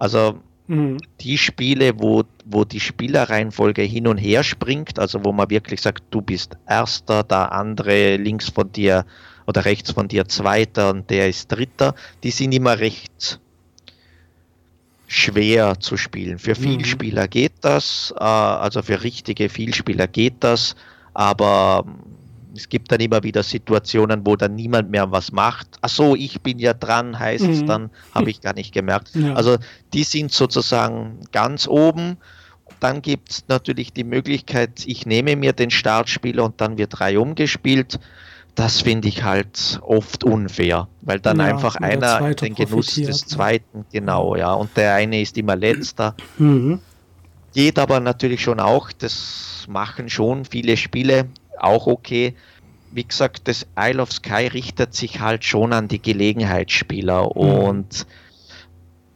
Also mhm. die Spiele, wo, wo die Spielerreihenfolge hin und her springt, also wo man wirklich sagt, du bist erster, der andere links von dir oder rechts von dir zweiter und der ist dritter, die sind immer recht schwer zu spielen. Für mhm. Vielspieler geht das, äh, also für richtige Vielspieler geht das, aber es gibt dann immer wieder Situationen, wo dann niemand mehr was macht. Ach so, ich bin ja dran, heißt es mhm. dann, habe ich gar nicht gemerkt. Ja. Also die sind sozusagen ganz oben. Dann gibt es natürlich die Möglichkeit, ich nehme mir den Startspieler und dann wird drei umgespielt das finde ich halt oft unfair, weil dann ja, einfach einer den Genuss des zweiten, genau, ja, und der eine ist immer letzter. Mhm. Geht aber natürlich schon auch, das machen schon viele Spiele, auch okay. Wie gesagt, das Isle of Sky richtet sich halt schon an die Gelegenheitsspieler mhm. und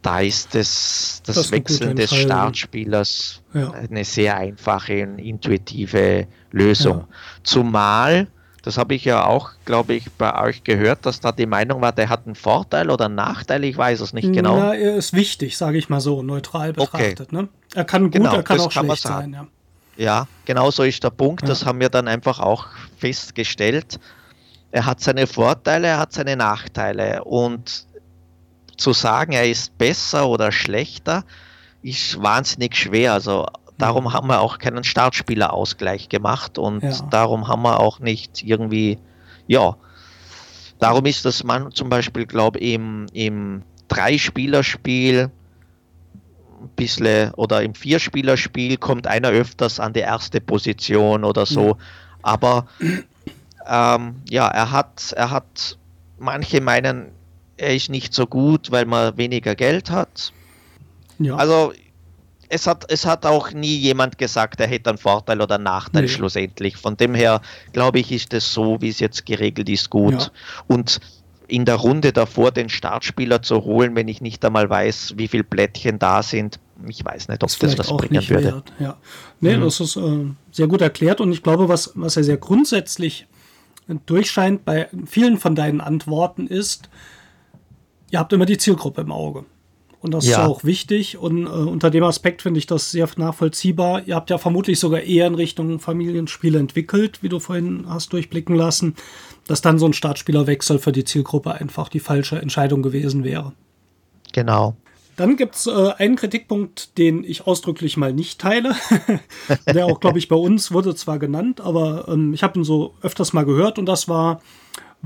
da ist das, das, das Wechseln des Startspielers ja. eine sehr einfache und intuitive Lösung. Ja. Zumal das habe ich ja auch, glaube ich, bei euch gehört, dass da die Meinung war, der hat einen Vorteil oder einen Nachteil, ich weiß es nicht genau. Ja, er ist wichtig, sage ich mal so, neutral betrachtet. Okay. Ne? Er kann gut, genau, er kann auch kann schlecht sein. Ja. ja, genau so ist der Punkt. Ja. Das haben wir dann einfach auch festgestellt. Er hat seine Vorteile, er hat seine Nachteile. Und zu sagen, er ist besser oder schlechter, ist wahnsinnig schwer. Also Darum haben wir auch keinen Startspielerausgleich gemacht und ja. darum haben wir auch nicht irgendwie, ja, darum ist das man zum Beispiel, glaube ich, im, im Drei-Spieler-Spiel ein bisschen oder im Vier-Spieler-Spiel kommt einer öfters an die erste Position oder so. Ja. Aber ähm, ja, er hat, er hat, manche meinen, er ist nicht so gut, weil man weniger Geld hat. Ja. Also es hat, es hat auch nie jemand gesagt, er hätte einen Vorteil oder einen Nachteil nee. schlussendlich. Von dem her, glaube ich, ist es so, wie es jetzt geregelt ist, gut. Ja. Und in der Runde davor den Startspieler zu holen, wenn ich nicht einmal weiß, wie viele Plättchen da sind, ich weiß nicht, ob das, das was bringen würde. Wert, ja. Nee, mhm. das ist äh, sehr gut erklärt und ich glaube, was, was ja sehr grundsätzlich durchscheint bei vielen von deinen Antworten ist, ihr habt immer die Zielgruppe im Auge. Und das ja. ist auch wichtig. Und äh, unter dem Aspekt finde ich das sehr nachvollziehbar. Ihr habt ja vermutlich sogar eher in Richtung Familienspiele entwickelt, wie du vorhin hast durchblicken lassen, dass dann so ein Startspielerwechsel für die Zielgruppe einfach die falsche Entscheidung gewesen wäre. Genau. Dann gibt es äh, einen Kritikpunkt, den ich ausdrücklich mal nicht teile. Der auch, glaube ich, bei uns wurde zwar genannt, aber ähm, ich habe ihn so öfters mal gehört und das war,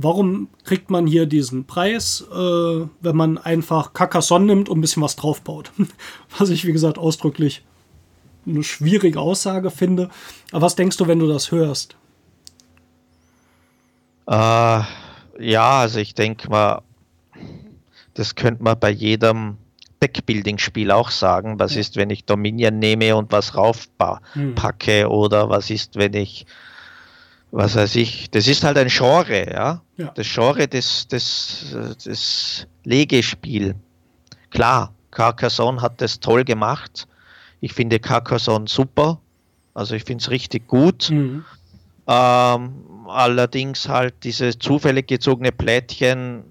warum kriegt man hier diesen Preis, äh, wenn man einfach Carcassonne nimmt und ein bisschen was draufbaut? was ich, wie gesagt, ausdrücklich eine schwierige Aussage finde. Aber was denkst du, wenn du das hörst? Äh, ja, also ich denke mal, das könnte man bei jedem Deckbuilding-Spiel auch sagen. Was ja. ist, wenn ich Dominion nehme und was raufpacke? Hm. Oder was ist, wenn ich was weiß ich, das ist halt ein Genre, ja. ja. Das Genre des, des, des Legespiel. Klar, Carcassonne hat das toll gemacht. Ich finde Carcassonne super. Also ich finde es richtig gut. Mhm. Ähm, allerdings halt diese zufällig gezogene Plättchen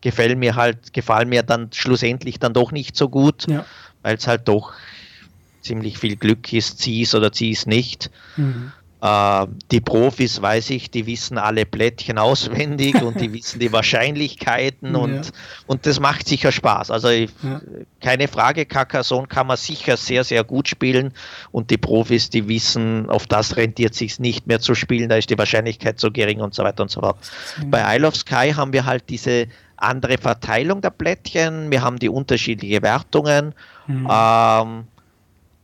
gefällt mir halt, gefallen mir dann schlussendlich dann doch nicht so gut, ja. weil es halt doch ziemlich viel Glück ist, zieh es oder zieh es nicht. Mhm. Äh, die Profis, weiß ich, die wissen alle Plättchen auswendig und die wissen die Wahrscheinlichkeiten und, ja. und das macht sicher Spaß. Also ich, ja. keine Frage, Carcassonne kann man sicher sehr, sehr gut spielen und die Profis, die wissen, auf das rentiert sich nicht mehr zu spielen, da ist die Wahrscheinlichkeit so gering und so weiter und so fort. Bei Isle of Sky haben wir halt diese andere Verteilung der Plättchen, wir haben die unterschiedlichen Wertungen. Mhm. Ähm,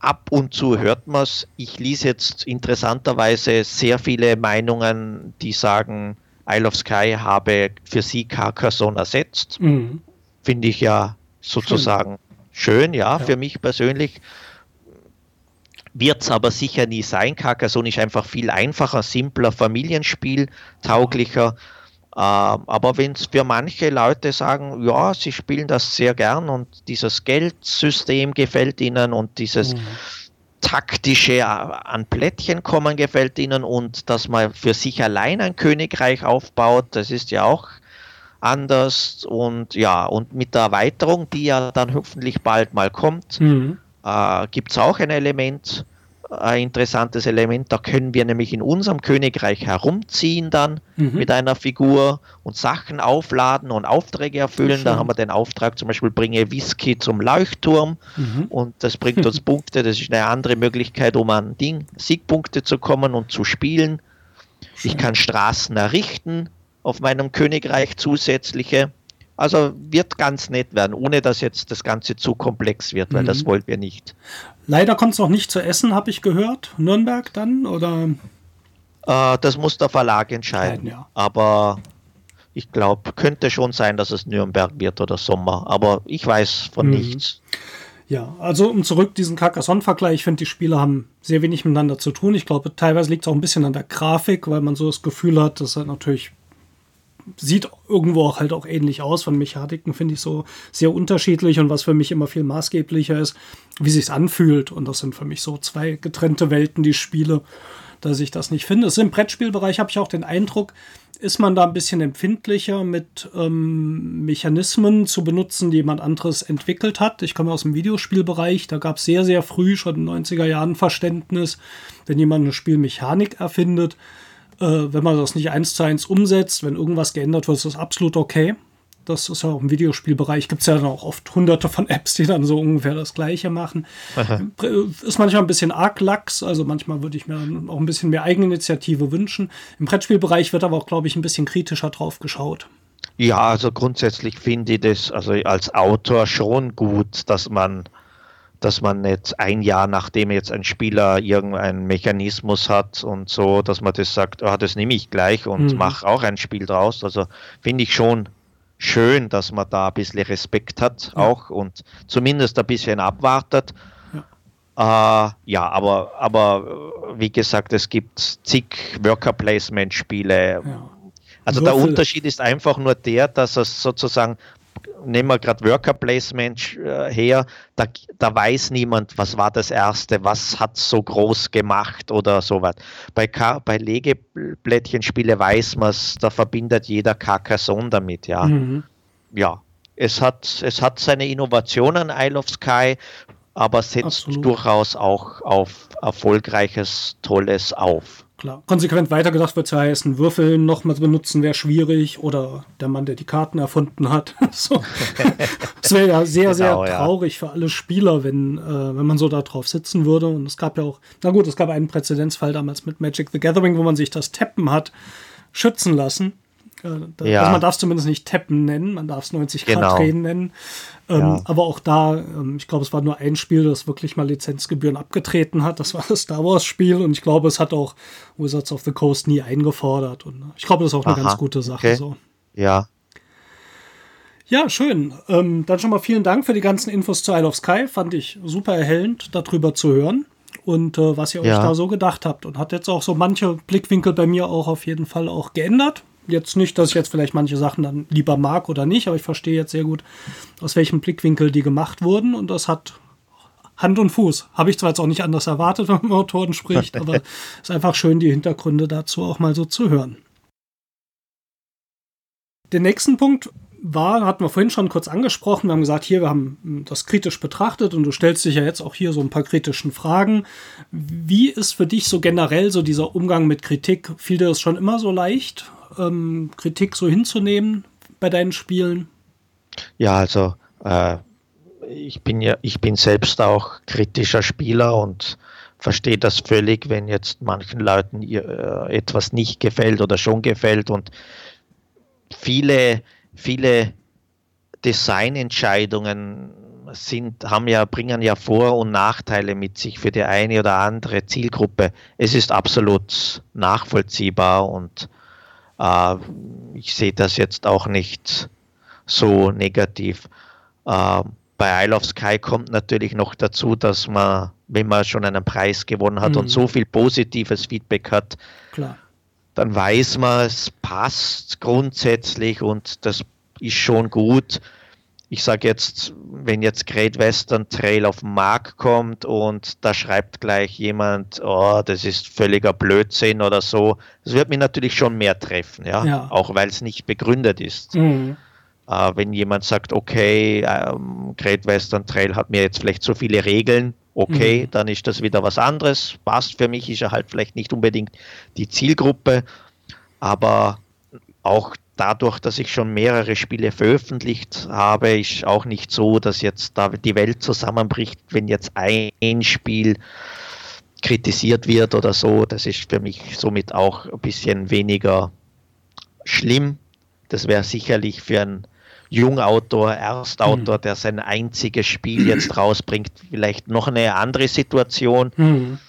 ab und zu hört man es. Ich lese jetzt interessanterweise sehr viele Meinungen, die sagen, Isle of Sky habe für sie Carcassonne ersetzt. Mhm. Finde ich ja sozusagen schön, schön ja, ja, für mich persönlich. Wird es aber sicher nie sein. Carcassonne ist einfach viel einfacher, simpler, Familienspiel, tauglicher. Ähm, aber wenn es für manche Leute sagen, ja, sie spielen das sehr gern und dieses Geldsystem gefällt ihnen und dieses mhm. taktische äh, an Plättchen kommen gefällt ihnen und dass man für sich allein ein Königreich aufbaut, das ist ja auch anders und ja, und mit der Erweiterung, die ja dann hoffentlich bald mal kommt, mhm. äh, gibt es auch ein Element, ein interessantes Element. Da können wir nämlich in unserem Königreich herumziehen dann mhm. mit einer Figur und Sachen aufladen und Aufträge erfüllen. Da haben wir den Auftrag zum Beispiel, bringe Whisky zum Leuchtturm mhm. und das bringt uns Punkte. Das ist eine andere Möglichkeit, um an Ding, Siegpunkte zu kommen und zu spielen. Schön. Ich kann Straßen errichten auf meinem Königreich zusätzliche. Also wird ganz nett werden, ohne dass jetzt das Ganze zu komplex wird, weil mhm. das wollen wir nicht. Leider kommt es noch nicht zu essen, habe ich gehört. Nürnberg dann oder? Äh, das muss der Verlag entscheiden. Nein, ja. Aber ich glaube, könnte schon sein, dass es Nürnberg wird oder Sommer. Aber ich weiß von mhm. nichts. Ja, also um zurück diesen Carcassonne-Vergleich, ich finde, die Spiele haben sehr wenig miteinander zu tun. Ich glaube, teilweise liegt es auch ein bisschen an der Grafik, weil man so das Gefühl hat, dass er natürlich sieht irgendwo auch halt auch ähnlich aus. Von Mechaniken finde ich so sehr unterschiedlich und was für mich immer viel maßgeblicher ist, wie sich's anfühlt. Und das sind für mich so zwei getrennte Welten, die Spiele, dass ich das nicht finde. Im Brettspielbereich habe ich auch den Eindruck, ist man da ein bisschen empfindlicher mit ähm, Mechanismen zu benutzen, die jemand anderes entwickelt hat. Ich komme aus dem Videospielbereich, da gab es sehr, sehr früh, schon in den 90er Jahren, Verständnis, wenn jemand eine Spielmechanik erfindet, wenn man das nicht eins zu eins umsetzt, wenn irgendwas geändert wird, ist das absolut okay. Das ist ja auch im Videospielbereich, gibt es ja dann auch oft hunderte von Apps, die dann so ungefähr das Gleiche machen. Aha. Ist manchmal ein bisschen arg lax, also manchmal würde ich mir auch ein bisschen mehr Eigeninitiative wünschen. Im Brettspielbereich wird aber auch, glaube ich, ein bisschen kritischer drauf geschaut. Ja, also grundsätzlich finde ich das also als Autor schon gut, dass man dass man nicht ein Jahr nachdem jetzt ein Spieler irgendeinen Mechanismus hat und so, dass man das sagt, oh, das nehme ich gleich und mhm. mache auch ein Spiel draus. Also finde ich schon schön, dass man da ein bisschen Respekt hat ja. auch und zumindest ein bisschen abwartet. Äh, ja, aber, aber wie gesagt, es gibt zig Worker Placement Spiele. Ja. Also Würfel. der Unterschied ist einfach nur der, dass es sozusagen nehmen wir gerade Worker Placement äh, her, da, da, weiß niemand, was war das erste, was hat so groß gemacht oder sowas. Bei, bei Legeblättchenspiele weiß man es, da verbindet jeder Carcassonne damit, ja. Mhm. Ja, es hat, es hat seine Innovationen, Isle of Sky, aber setzt Absolut. durchaus auch auf erfolgreiches, tolles auf. Klar. Konsequent weitergedacht wird es heißen, Würfel nochmal benutzen wäre schwierig oder der Mann, der die Karten erfunden hat. so. Das wäre ja sehr, genau, sehr traurig ja. für alle Spieler, wenn, äh, wenn man so da drauf sitzen würde. Und es gab ja auch, na gut, es gab einen Präzedenzfall damals mit Magic the Gathering, wo man sich das Tappen hat schützen lassen. Da, ja. Also man darf es zumindest nicht Tappen nennen, man darf es 90 Grad genau. drehen nennen. Ähm, ja. Aber auch da, ähm, ich glaube, es war nur ein Spiel, das wirklich mal Lizenzgebühren abgetreten hat. Das war das Star Wars-Spiel und ich glaube, es hat auch Wizards of the Coast nie eingefordert. Und äh, ich glaube, das ist auch Aha. eine ganz gute Sache. Okay. So. Ja. Ja, schön. Ähm, dann schon mal vielen Dank für die ganzen Infos zu Isle of Sky. Fand ich super erhellend, darüber zu hören und äh, was ihr ja. euch da so gedacht habt. Und hat jetzt auch so manche Blickwinkel bei mir auch auf jeden Fall auch geändert jetzt nicht, dass ich jetzt vielleicht manche Sachen dann lieber mag oder nicht, aber ich verstehe jetzt sehr gut, aus welchem Blickwinkel die gemacht wurden und das hat Hand und Fuß. Habe ich zwar jetzt auch nicht anders erwartet, wenn man Autoren spricht, aber es ist einfach schön, die Hintergründe dazu auch mal so zu hören. Den nächsten Punkt war, hatten wir vorhin schon kurz angesprochen. Wir haben gesagt, hier, wir haben das kritisch betrachtet und du stellst dich ja jetzt auch hier so ein paar kritischen Fragen. Wie ist für dich so generell so dieser Umgang mit Kritik? Fiel dir das schon immer so leicht? Ähm, Kritik so hinzunehmen bei deinen Spielen? Ja, also äh, ich bin ja, ich bin selbst auch kritischer Spieler und verstehe das völlig, wenn jetzt manchen Leuten äh, etwas nicht gefällt oder schon gefällt und viele, viele Designentscheidungen sind, haben ja, bringen ja Vor- und Nachteile mit sich für die eine oder andere Zielgruppe. Es ist absolut nachvollziehbar und äh, ich sehe das jetzt auch nicht so negativ. Äh, bei Isle of Sky kommt natürlich noch dazu, dass man, wenn man schon einen Preis gewonnen hat mhm. und so viel positives Feedback hat, Klar. dann weiß man, es passt grundsätzlich und das ist schon gut ich sage jetzt, wenn jetzt Great Western Trail auf den Markt kommt und da schreibt gleich jemand, oh, das ist völliger Blödsinn oder so, das wird mich natürlich schon mehr treffen, ja, ja. auch weil es nicht begründet ist. Mhm. Äh, wenn jemand sagt, okay, ähm, Great Western Trail hat mir jetzt vielleicht so viele Regeln, okay, mhm. dann ist das wieder was anderes, passt für mich, ist er halt vielleicht nicht unbedingt die Zielgruppe, aber auch dadurch, dass ich schon mehrere Spiele veröffentlicht habe, ist auch nicht so, dass jetzt da die Welt zusammenbricht, wenn jetzt ein Spiel kritisiert wird oder so. Das ist für mich somit auch ein bisschen weniger schlimm. Das wäre sicherlich für einen Jungautor, Erstautor, mhm. der sein einziges Spiel jetzt rausbringt, vielleicht noch eine andere Situation. Mhm.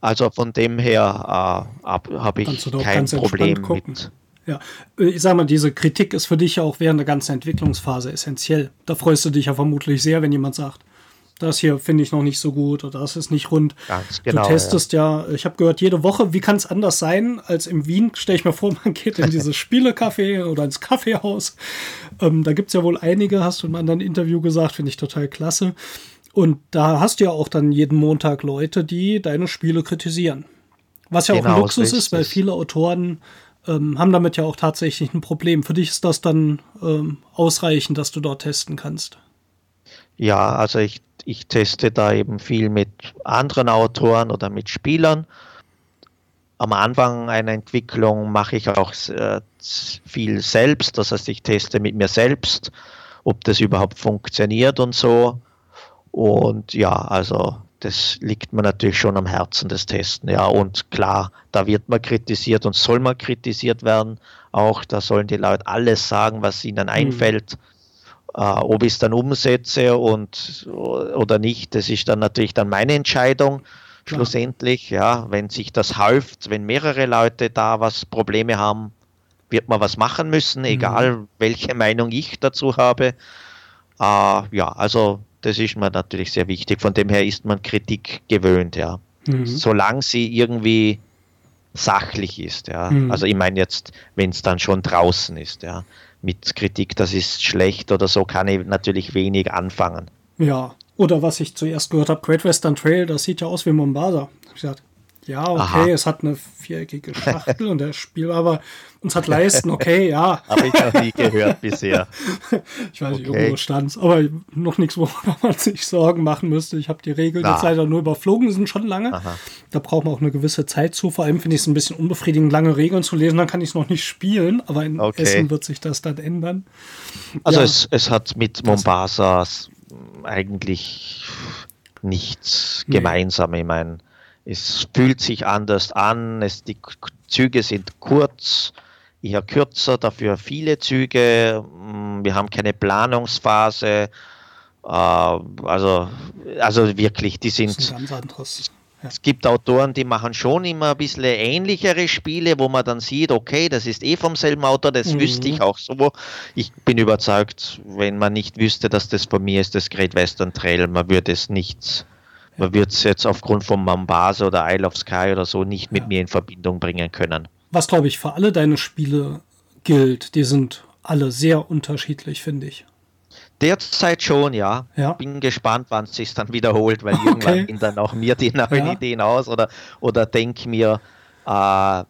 Also von dem her äh, habe ich kein Problem mit. Ja, äh, ich sag mal, diese Kritik ist für dich ja auch während der ganzen Entwicklungsphase essentiell. Da freust du dich ja vermutlich sehr, wenn jemand sagt, das hier finde ich noch nicht so gut oder das ist nicht rund. Ganz genau. Du testest ja, ja ich habe gehört, jede Woche, wie kann es anders sein als in Wien? Stelle ich mir vor, man geht in dieses Spielecafé oder ins Kaffeehaus. Ähm, da gibt es ja wohl einige, hast du in einem anderen Interview gesagt, finde ich total klasse. Und da hast du ja auch dann jeden Montag Leute, die deine Spiele kritisieren. Was ja genau, auch ein Luxus ist, weil viele Autoren ähm, haben damit ja auch tatsächlich ein Problem. Für dich ist das dann ähm, ausreichend, dass du dort testen kannst. Ja, also ich, ich teste da eben viel mit anderen Autoren oder mit Spielern. Am Anfang einer Entwicklung mache ich auch äh, viel selbst, das heißt, ich teste mit mir selbst, ob das überhaupt funktioniert und so. Und ja, also das liegt mir natürlich schon am Herzen, das Testen. Ja, und klar, da wird man kritisiert und soll man kritisiert werden. Auch da sollen die Leute alles sagen, was ihnen mhm. einfällt. Äh, ob ich es dann umsetze und oder nicht, das ist dann natürlich dann meine Entscheidung. Schlussendlich, ja, wenn sich das halft, wenn mehrere Leute da was Probleme haben, wird man was machen müssen, mhm. egal welche Meinung ich dazu habe. Äh, ja, also das ist mir natürlich sehr wichtig. Von dem her ist man Kritik gewöhnt, ja. Mhm. Solange sie irgendwie sachlich ist, ja. Mhm. Also ich meine jetzt, wenn es dann schon draußen ist, ja. Mit Kritik, das ist schlecht oder so, kann ich natürlich wenig anfangen. Ja, oder was ich zuerst gehört habe, Great Western Trail, das sieht ja aus wie Mombasa. Ich gesagt, ja, okay, Aha. es hat eine viereckige Schachtel und der Spiel, aber uns hat Leisten, okay, ja. Habe ich noch nie gehört bisher. ich weiß nicht, okay. irgendwo stand aber noch nichts, worüber man sich Sorgen machen müsste. Ich habe die Regeln Na. jetzt leider nur überflogen, die sind schon lange. Aha. Da braucht man auch eine gewisse Zeit zu. Vor allem finde ich es ein bisschen unbefriedigend, lange Regeln zu lesen, dann kann ich es noch nicht spielen, aber in okay. Essen wird sich das dann ändern. Also ja. es, es hat mit Mombasa eigentlich nichts nee. gemeinsam. Ich meine, es fühlt sich anders an, es, die Züge sind kurz, eher kürzer, dafür viele Züge. Mm, wir haben keine Planungsphase. Äh, also, also wirklich, die sind. Das ist ganz anderes. Es gibt Autoren, die machen schon immer ein bisschen ähnlichere Spiele, wo man dann sieht, okay, das ist eh vom selben Autor, das mhm. wüsste ich auch so. Ich bin überzeugt, wenn man nicht wüsste, dass das von mir ist, das Great Western Trail, man würde es nicht wird es jetzt aufgrund von Mombasa oder Isle of Sky oder so nicht mit ja. mir in Verbindung bringen können. Was, glaube ich, für alle deine Spiele gilt, die sind alle sehr unterschiedlich, finde ich. Derzeit schon, ja. ja. Bin gespannt, wann es sich dann wiederholt, weil okay. irgendwann gehen dann auch mir die neuen ja. Ideen aus oder, oder denke mir, äh,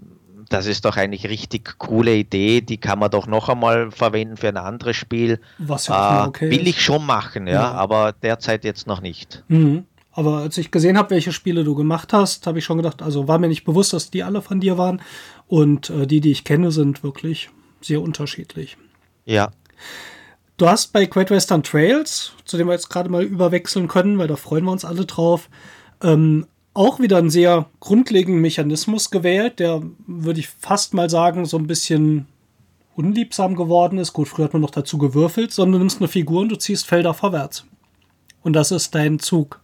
das ist doch eigentlich richtig coole Idee, die kann man doch noch einmal verwenden für ein anderes Spiel. Was ja äh, okay Will ist. ich schon machen, ja, ja, aber derzeit jetzt noch nicht. Mhm. Aber als ich gesehen habe, welche Spiele du gemacht hast, habe ich schon gedacht, also war mir nicht bewusst, dass die alle von dir waren. Und äh, die, die ich kenne, sind wirklich sehr unterschiedlich. Ja. Du hast bei Great Western Trails, zu dem wir jetzt gerade mal überwechseln können, weil da freuen wir uns alle drauf, ähm, auch wieder einen sehr grundlegenden Mechanismus gewählt, der, würde ich fast mal sagen, so ein bisschen unliebsam geworden ist. Gut, früher hat man noch dazu gewürfelt, sondern du nimmst eine Figur und du ziehst Felder vorwärts. Und das ist dein Zug.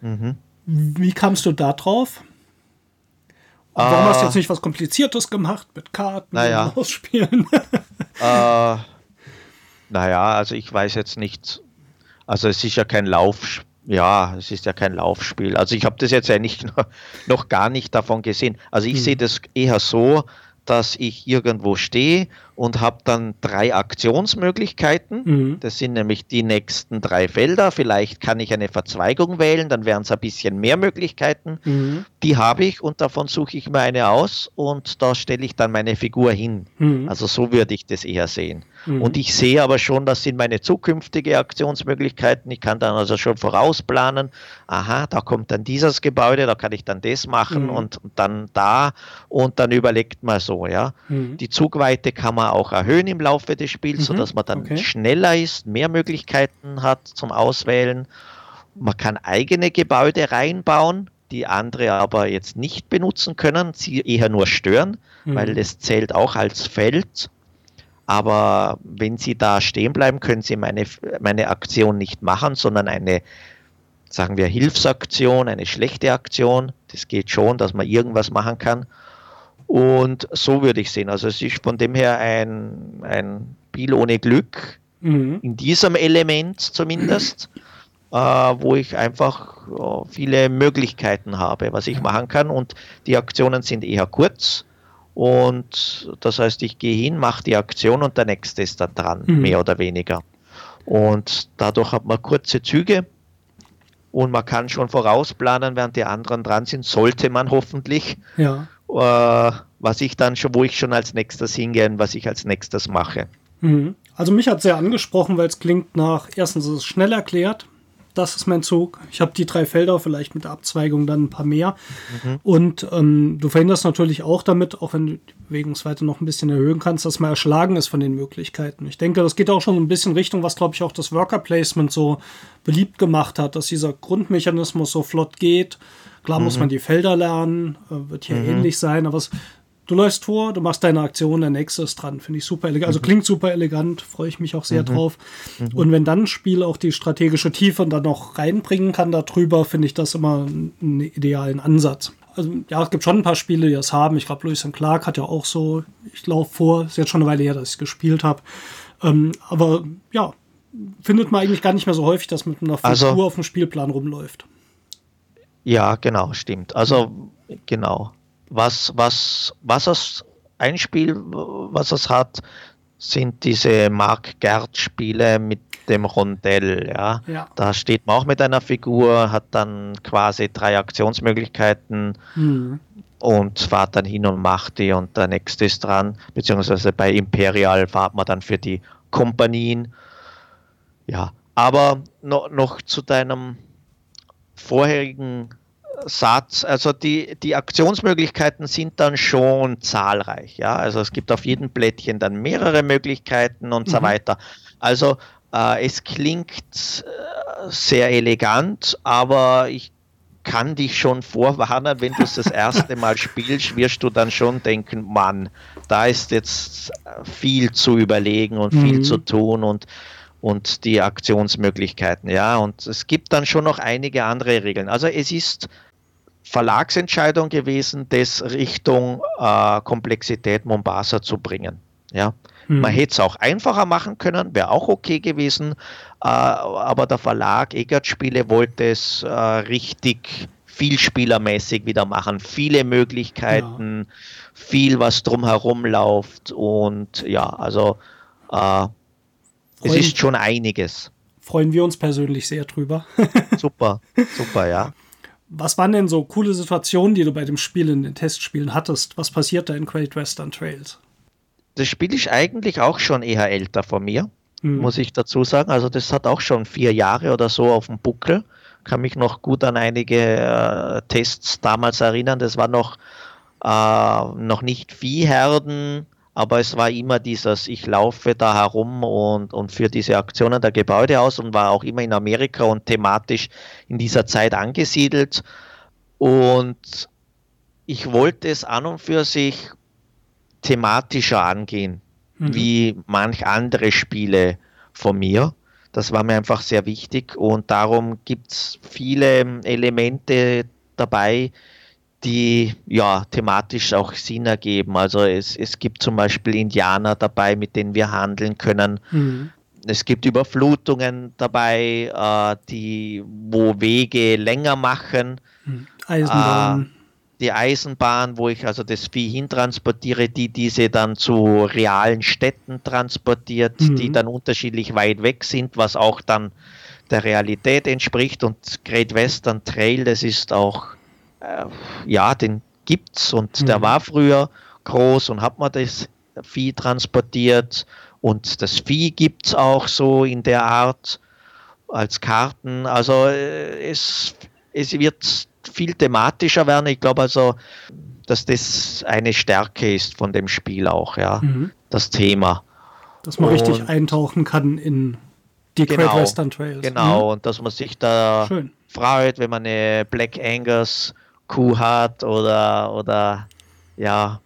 Mhm. Wie kamst du da drauf? Und warum hast du jetzt nicht was Kompliziertes gemacht mit Karten naja. und Ausspielen? äh, naja, also ich weiß jetzt nicht. Also es ist ja kein Lauf, ja, es ist ja kein Laufspiel. Also ich habe das jetzt eigentlich noch, noch, gar nicht davon gesehen. Also ich hm. sehe das eher so, dass ich irgendwo stehe und habe dann drei Aktionsmöglichkeiten. Mhm. Das sind nämlich die nächsten drei Felder. Vielleicht kann ich eine Verzweigung wählen, dann wären es ein bisschen mehr Möglichkeiten. Mhm. Die habe ich und davon suche ich mir eine aus und da stelle ich dann meine Figur hin. Mhm. Also so würde ich das eher sehen. Mhm. Und ich sehe aber schon, das sind meine zukünftige Aktionsmöglichkeiten. Ich kann dann also schon vorausplanen, aha, da kommt dann dieses Gebäude, da kann ich dann das machen mhm. und, und, dann da und dann überlegt man so, ja. Mhm. Die Zugweite kann man auch erhöhen im Laufe des Spiels, mhm. sodass man dann okay. schneller ist, mehr Möglichkeiten hat zum Auswählen. Man kann eigene Gebäude reinbauen, die andere aber jetzt nicht benutzen können, sie eher nur stören, mhm. weil das zählt auch als Feld. Aber wenn Sie da stehen bleiben, können Sie meine, meine Aktion nicht machen, sondern eine, sagen wir, Hilfsaktion, eine schlechte Aktion. Das geht schon, dass man irgendwas machen kann. Und so würde ich sehen. Also es ist von dem her ein, ein Spiel ohne Glück, mhm. in diesem Element zumindest, äh, wo ich einfach ja, viele Möglichkeiten habe, was ich machen kann. Und die Aktionen sind eher kurz. Und das heißt, ich gehe hin, mache die Aktion und der nächste ist dann dran, mhm. mehr oder weniger. Und dadurch hat man kurze Züge und man kann schon vorausplanen, während die anderen dran sind, sollte man hoffentlich. Ja. Äh, was ich dann schon, wo ich schon als nächstes hingehe und was ich als nächstes mache. Mhm. Also mich hat sehr angesprochen, weil es klingt nach, erstens ist es schnell erklärt, das ist mein Zug. Ich habe die drei Felder, vielleicht mit der Abzweigung dann ein paar mehr. Mhm. Und ähm, du verhinderst natürlich auch damit, auch wenn du die Bewegungsweite noch ein bisschen erhöhen kannst, dass man erschlagen ist von den Möglichkeiten. Ich denke, das geht auch schon ein bisschen Richtung, was, glaube ich, auch das Worker Placement so beliebt gemacht hat, dass dieser Grundmechanismus so flott geht. Klar mhm. muss man die Felder lernen, äh, wird hier mhm. ähnlich sein, aber es du läufst vor, du machst deine Aktion, der nächste ist dran. Finde ich super elegant. Also mhm. klingt super elegant, freue ich mich auch sehr mhm. drauf. Mhm. Und wenn dann ein Spiel auch die strategische Tiefe dann noch reinbringen kann darüber, finde ich das immer einen idealen Ansatz. Also ja, es gibt schon ein paar Spiele, die das haben. Ich glaube, Lewis Clark hat ja auch so, ich laufe vor, ist jetzt schon eine Weile her, dass ich gespielt habe. Ähm, aber ja, findet man eigentlich gar nicht mehr so häufig, dass mit einer Figur Also- auf dem Spielplan rumläuft. Ja, genau, stimmt. Also genau. Was, was, was es ein Spiel, was es hat, sind diese Mark Gerd Spiele mit dem Rondell, ja. Ja. Da steht man auch mit einer Figur, hat dann quasi drei Aktionsmöglichkeiten Hm. und fahrt dann hin und macht die und der nächste ist dran, beziehungsweise bei Imperial fahrt man dann für die Kompanien. Ja, aber noch, noch zu deinem vorherigen Satz, also die, die Aktionsmöglichkeiten sind dann schon zahlreich, ja, also es gibt auf jedem Blättchen dann mehrere Möglichkeiten und so Mhm. weiter. Also äh, es klingt äh, sehr elegant, aber ich kann dich schon vorwarnen, wenn du es das erste Mal spielst, wirst du dann schon denken, Mann, da ist jetzt viel zu überlegen und viel Mhm. zu tun und, und die Aktionsmöglichkeiten, ja. Und es gibt dann schon noch einige andere Regeln. Also es ist Verlagsentscheidung gewesen, das Richtung äh, Komplexität Mombasa zu bringen. Ja. Hm. Man hätte es auch einfacher machen können, wäre auch okay gewesen, äh, aber der Verlag Egert Spiele wollte es äh, richtig vielspielermäßig wieder machen. Viele Möglichkeiten, viel, was drumherum läuft und ja, also äh, es ist schon einiges. Freuen wir uns persönlich sehr drüber. Super, super, ja. Was waren denn so coole Situationen, die du bei dem Spiel in den Testspielen hattest? Was passiert da in Great Western Trails? Das Spiel ist eigentlich auch schon eher älter von mir. Hm. muss ich dazu sagen. Also das hat auch schon vier Jahre oder so auf dem Buckel. Kann mich noch gut an einige äh, Tests damals erinnern. Das war noch, äh, noch nicht Viehherden, aber es war immer dieses, ich laufe da herum und, und für diese Aktionen der Gebäude aus und war auch immer in Amerika und thematisch in dieser Zeit angesiedelt. Und ich wollte es an und für sich thematischer angehen Mhm. wie manch andere Spiele von mir. Das war mir einfach sehr wichtig und darum gibt es viele Elemente dabei, die ja thematisch auch Sinn ergeben. Also es, es gibt zum Beispiel Indianer dabei, mit denen wir handeln können. Hm. Es gibt Überflutungen dabei, äh, die, wo Wege länger machen Hm. Eisenbahn. die Eisenbahn, wo ich also das Vieh hintransportiere, die diese dann zu realen Städten transportiert, Mhm. die dann unterschiedlich weit weg sind, was auch dann der Realität entspricht. Und Great Western Trail, das ist auch, äh, ja, den gibt's und der Mhm. war früher groß und hat man das Vieh transportiert und das Vieh gibt's auch so in der Art als Karten. Also äh, es, es wird viel thematischer werden. Ich glaube also, dass das eine Stärke ist von dem Spiel auch, ja, Mhm. das Thema. Dass man richtig und- eintauchen kann in die Great Genau, Western Trails. Genau, und dass man sich da Mhm. Schön. freut, wenn man eine Black Angus Kuh hat oder oder ja.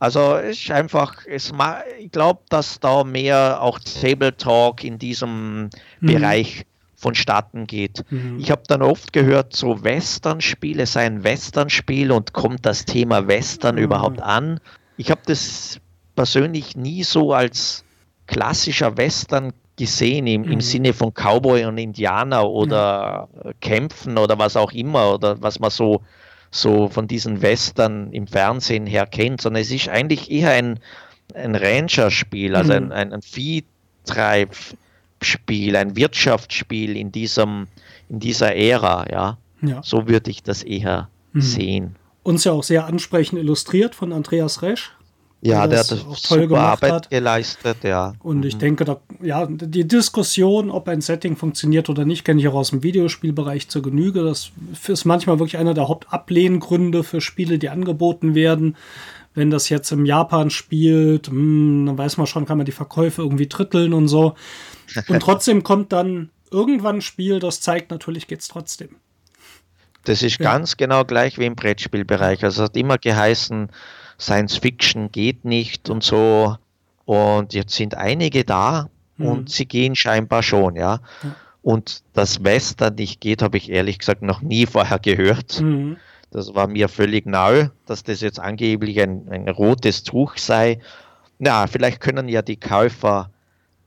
Also es ist einfach, es ma ich glaube, dass da mehr auch Table Talk in diesem Mhm. Bereich vonstatten geht. Mhm. Ich habe dann oft gehört, so Western-Spiel, es sei ein Western-Spiel und kommt das Thema Western Mhm. überhaupt an? Ich habe das persönlich nie so als klassischer Western gesehen, im, Mhm. im Sinne von Cowboy und Indianer oder Kämpfen oder was auch immer oder was man so, so von diesen Western im Fernsehen her kennt, sondern es ist eigentlich eher ein, ein Rancher-Spiel, also Mhm. ein, ein, ein Viehtreibspiel, ein Wirtschaftsspiel in diesem, in dieser Ära, ja. Ja. So würde ich das eher Mhm. sehen. Uns ja auch sehr ansprechend illustriert von Andreas Resch. Ja, der der das hat auch toll gemacht Arbeit hat. geleistet, ja. Und ich denke, da, ja, die Diskussion, ob ein Setting funktioniert oder nicht, kenne ich auch aus dem Videospielbereich zur Genüge. Das ist manchmal wirklich einer der Hauptablehngründe für Spiele, die angeboten werden. Wenn das jetzt im Japan spielt, hm, dann weiß man schon, kann man die Verkäufe irgendwie dritteln und so. Und trotzdem kommt dann irgendwann ein Spiel, das zeigt, natürlich geht's trotzdem. Das ist Ja. ganz genau gleich wie im Brettspielbereich. Also es hat immer geheißen, Science Fiction geht nicht und so. Und jetzt sind einige da Mhm. und sie gehen scheinbar schon, ja. Ja. Und dass Western nicht geht, habe ich ehrlich gesagt noch nie vorher gehört. Mhm. Das war mir völlig neu, dass das jetzt angeblich ein, ein rotes Tuch sei. Na, vielleicht können ja die Käufer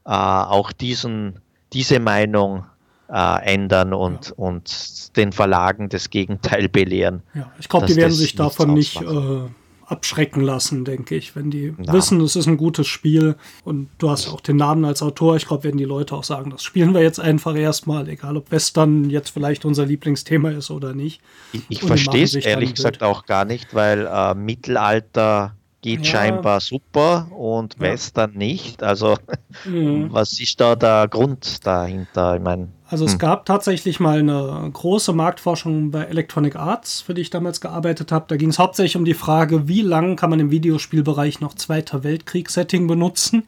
äh, auch diesen, diese Meinung äh, ändern und, ja. und den Verlagen das Gegenteil belehren. Ja, ich glaube, die werden sich davon nicht äh, abschrecken lassen, denke ich. Wenn die Na. wissen, es ist ein gutes Spiel und du hast auch den Namen als Autor, ich glaube, werden die Leute auch sagen, das spielen wir jetzt einfach erstmal, egal ob Western jetzt vielleicht unser Lieblingsthema ist oder nicht. Ich, ich verstehe es ehrlich gesagt auch gar nicht, weil äh, Mittelalter geht ja. scheinbar super und ja. Western nicht. Also mhm. was ist da der Grund dahinter? Ich mein, also es hm. gab tatsächlich mal eine große Marktforschung bei Electronic Arts, für die ich damals gearbeitet habe. Da ging es hauptsächlich um die Frage, wie lange kann man im Videospielbereich noch Zweiter Weltkrieg-Setting benutzen.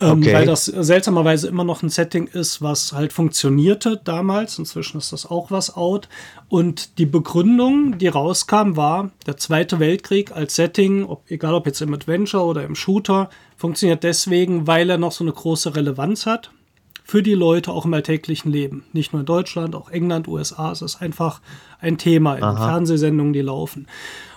Ähm, okay. weil das seltsamerweise immer noch ein Setting ist, was halt funktionierte damals. Inzwischen ist das auch was out. Und die Begründung, die rauskam, war, der Zweite Weltkrieg als Setting, ob, egal ob jetzt im Adventure oder im Shooter, funktioniert deswegen, weil er noch so eine große Relevanz hat für die Leute auch im alltäglichen Leben. Nicht nur in Deutschland, auch England, USA. Es ist einfach ein Thema in Aha. Fernsehsendungen, die laufen.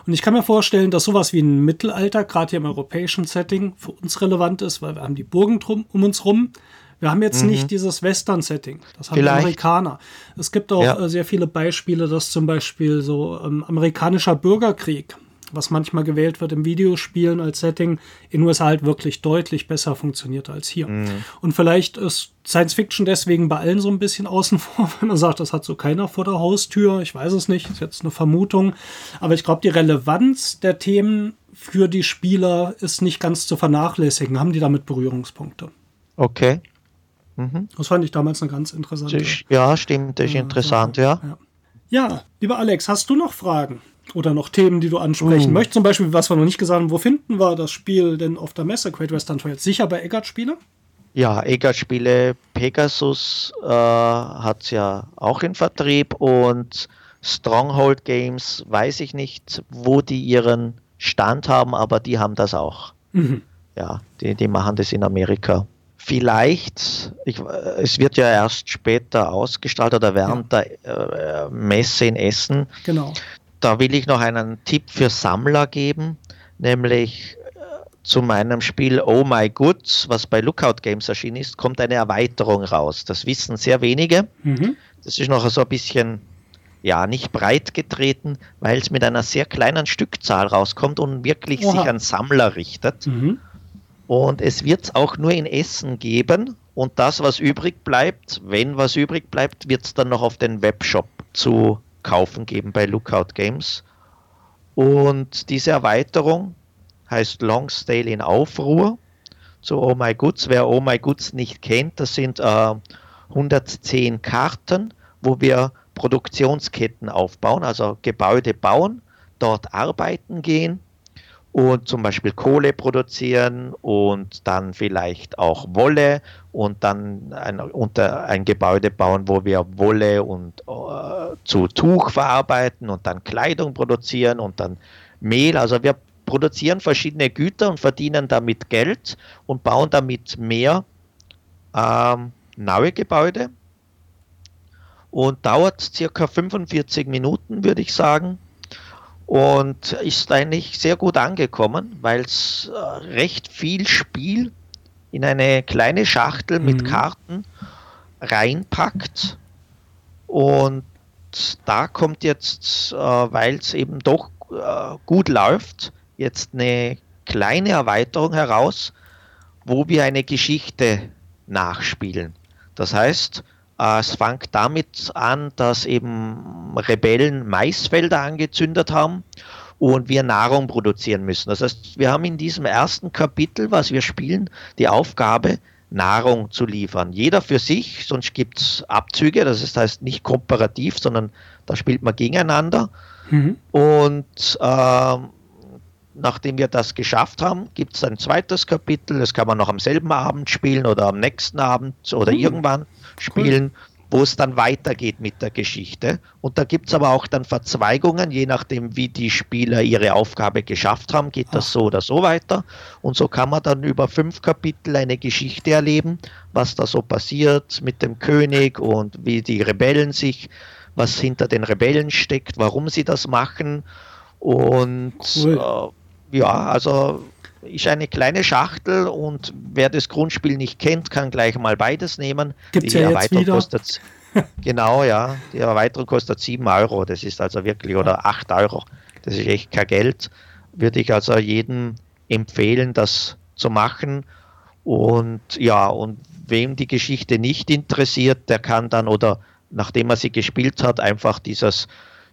Und ich kann mir vorstellen, dass sowas wie ein Mittelalter, gerade hier im europäischen Setting, für uns relevant ist, weil wir haben die Burgen drum, um uns rum. Wir haben jetzt mhm. nicht dieses Western-Setting. Das haben Vielleicht. die Amerikaner. Es gibt auch ja. Äh, sehr viele Beispiele, dass zum Beispiel so ähm, amerikanischer Bürgerkrieg was manchmal gewählt wird im Videospielen als Setting, in USA halt wirklich deutlich besser funktioniert als hier. Mhm. Und vielleicht ist Science Fiction deswegen bei allen so ein bisschen außen vor, wenn man sagt, das hat so keiner vor der Haustür. Ich weiß es nicht, ist jetzt eine Vermutung. Aber ich glaube, die Relevanz der Themen für die Spieler ist nicht ganz zu vernachlässigen. Haben die damit Berührungspunkte? Okay. Mhm. Das fand ich damals eine ganz interessante. Ja, stimmt, das ist interessant, ja. ja. Ja, lieber Alex, hast du noch Fragen? Oder noch Themen, die du ansprechen mm. möchtest? Zum Beispiel, was wir noch nicht gesagt haben, wo finden wir das Spiel denn auf der Messe Great Western Trail? Sicher bei Eggert-Spiele? Ja, Eggert-Spiele, Pegasus äh, hat es ja auch in Vertrieb und Stronghold Games, weiß ich nicht, wo die ihren Stand haben, aber die haben das auch. Mhm. Ja, die, die machen das in Amerika. Vielleicht, ich, es wird ja erst später ausgestrahlt oder während ja. der äh, Messe in Essen. Genau da will ich noch einen Tipp für Sammler geben, nämlich äh, zu meinem Spiel Oh My Goods, was bei Lookout Games erschienen ist, kommt eine Erweiterung raus. Das wissen sehr wenige. Mhm. Das ist noch so ein bisschen, ja, nicht breit getreten, weil es mit einer sehr kleinen Stückzahl rauskommt und wirklich Oha. sich an Sammler richtet. Mhm. Und es wird es auch nur in Essen geben. Und das, was übrig bleibt, wenn was übrig bleibt, wird es dann noch auf den Webshop zu kaufen geben bei Lookout Games. Und diese Erweiterung heißt Longstale in Aufruhr zu Oh My Goods. Wer Oh My Goods nicht kennt, das sind äh, 110 Karten, wo wir Produktionsketten aufbauen, also Gebäude bauen, dort arbeiten gehen und zum Beispiel Kohle produzieren und dann vielleicht auch Wolle und dann ein, unter ein Gebäude bauen, wo wir Wolle und äh, zu Tuch verarbeiten und dann Kleidung produzieren und dann Mehl. Also wir produzieren verschiedene Güter und verdienen damit Geld und bauen damit mehr ähm, neue Gebäude und dauert circa 45 Minuten, würde ich sagen und ist eigentlich sehr gut angekommen, weil es äh, recht viel Spiel in eine kleine Schachtel mit mhm. Karten reinpackt. Und da kommt jetzt, äh, weil es eben doch äh, gut läuft, jetzt eine kleine Erweiterung heraus, wo wir eine Geschichte nachspielen. Das heißt, es fängt damit an, dass eben Rebellen Maisfelder angezündet haben und wir Nahrung produzieren müssen. Das heißt, wir haben in diesem ersten Kapitel, was wir spielen, die Aufgabe, Nahrung zu liefern. Jeder für sich, sonst gibt es Abzüge, das heißt nicht kooperativ, sondern da spielt man gegeneinander. Mhm. Und äh, nachdem wir das geschafft haben, gibt es ein zweites Kapitel, das kann man noch am selben Abend spielen oder am nächsten Abend oder mhm. irgendwann spielen, cool. wo es dann weitergeht mit der Geschichte. Und da gibt es aber auch dann Verzweigungen, je nachdem, wie die Spieler ihre Aufgabe geschafft haben, geht das so oder so weiter. Und so kann man dann über fünf Kapitel eine Geschichte erleben, was da so passiert mit dem König und wie die Rebellen sich, was hinter den Rebellen steckt, warum sie das machen. Und cool. Ja, also ist eine kleine Schachtel und wer das Grundspiel nicht kennt, kann gleich mal beides nehmen. Gibt's die ja Erweiterung jetzt wieder. kostet genau, ja. Die Erweiterung kostet 7 Euro. Das ist also wirklich, oder 8 Euro. Das ist echt kein Geld. Würde ich also jedem empfehlen, das zu machen. Und ja, und wem die Geschichte nicht interessiert, der kann dann oder nachdem er sie gespielt hat, einfach dieses,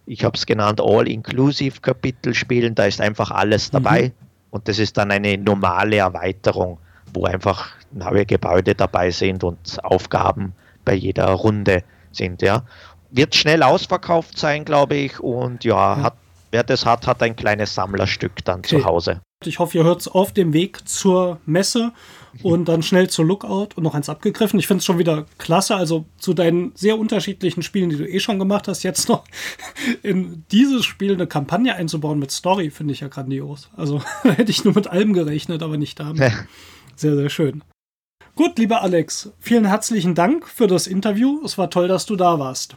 ich habe es genannt, All-Inclusive-Kapitel spielen. Da ist einfach alles dabei. Mhm. Und das ist dann eine normale Erweiterung, wo einfach neue Gebäude dabei sind und Aufgaben bei jeder Runde sind. Ja. Wird schnell ausverkauft sein, glaube ich. Und ja, hat, wer das hat, hat ein kleines Sammlerstück dann okay. zu Hause. Ich hoffe, ihr hört es auf dem Weg zur Messe und dann schnell zur Lookout und noch eins abgegriffen. Ich finde es schon wieder klasse. Also zu deinen sehr unterschiedlichen Spielen, die du eh schon gemacht hast, jetzt noch in dieses Spiel eine Kampagne einzubauen mit Story, finde ich ja grandios. Also da hätte ich nur mit allem gerechnet, aber nicht damit. Sehr, sehr schön. Gut, lieber Alex, vielen herzlichen Dank für das Interview. Es war toll, dass du da warst.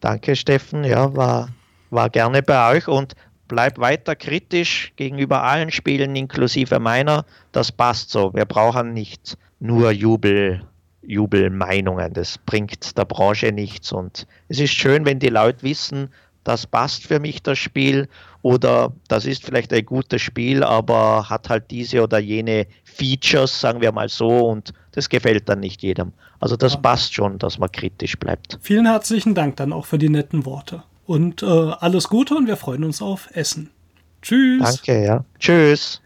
Danke, Steffen. Ja, war, war gerne bei euch und bleib weiter kritisch gegenüber allen Spielen, inklusive meiner. Das passt so. Wir brauchen nicht nur Jubel, Jubelmeinungen. Das bringt der Branche nichts. Und es ist schön, wenn die Leute wissen, das passt für mich das Spiel oder das ist vielleicht ein gutes Spiel, aber hat halt diese oder jene Features, sagen wir mal so, und das gefällt dann nicht jedem. Also das passt schon, dass man kritisch bleibt. Vielen herzlichen Dank dann auch für die netten Worte. Und äh, alles Gute und wir freuen uns auf Essen. Tschüss. Danke, ja. Tschüss.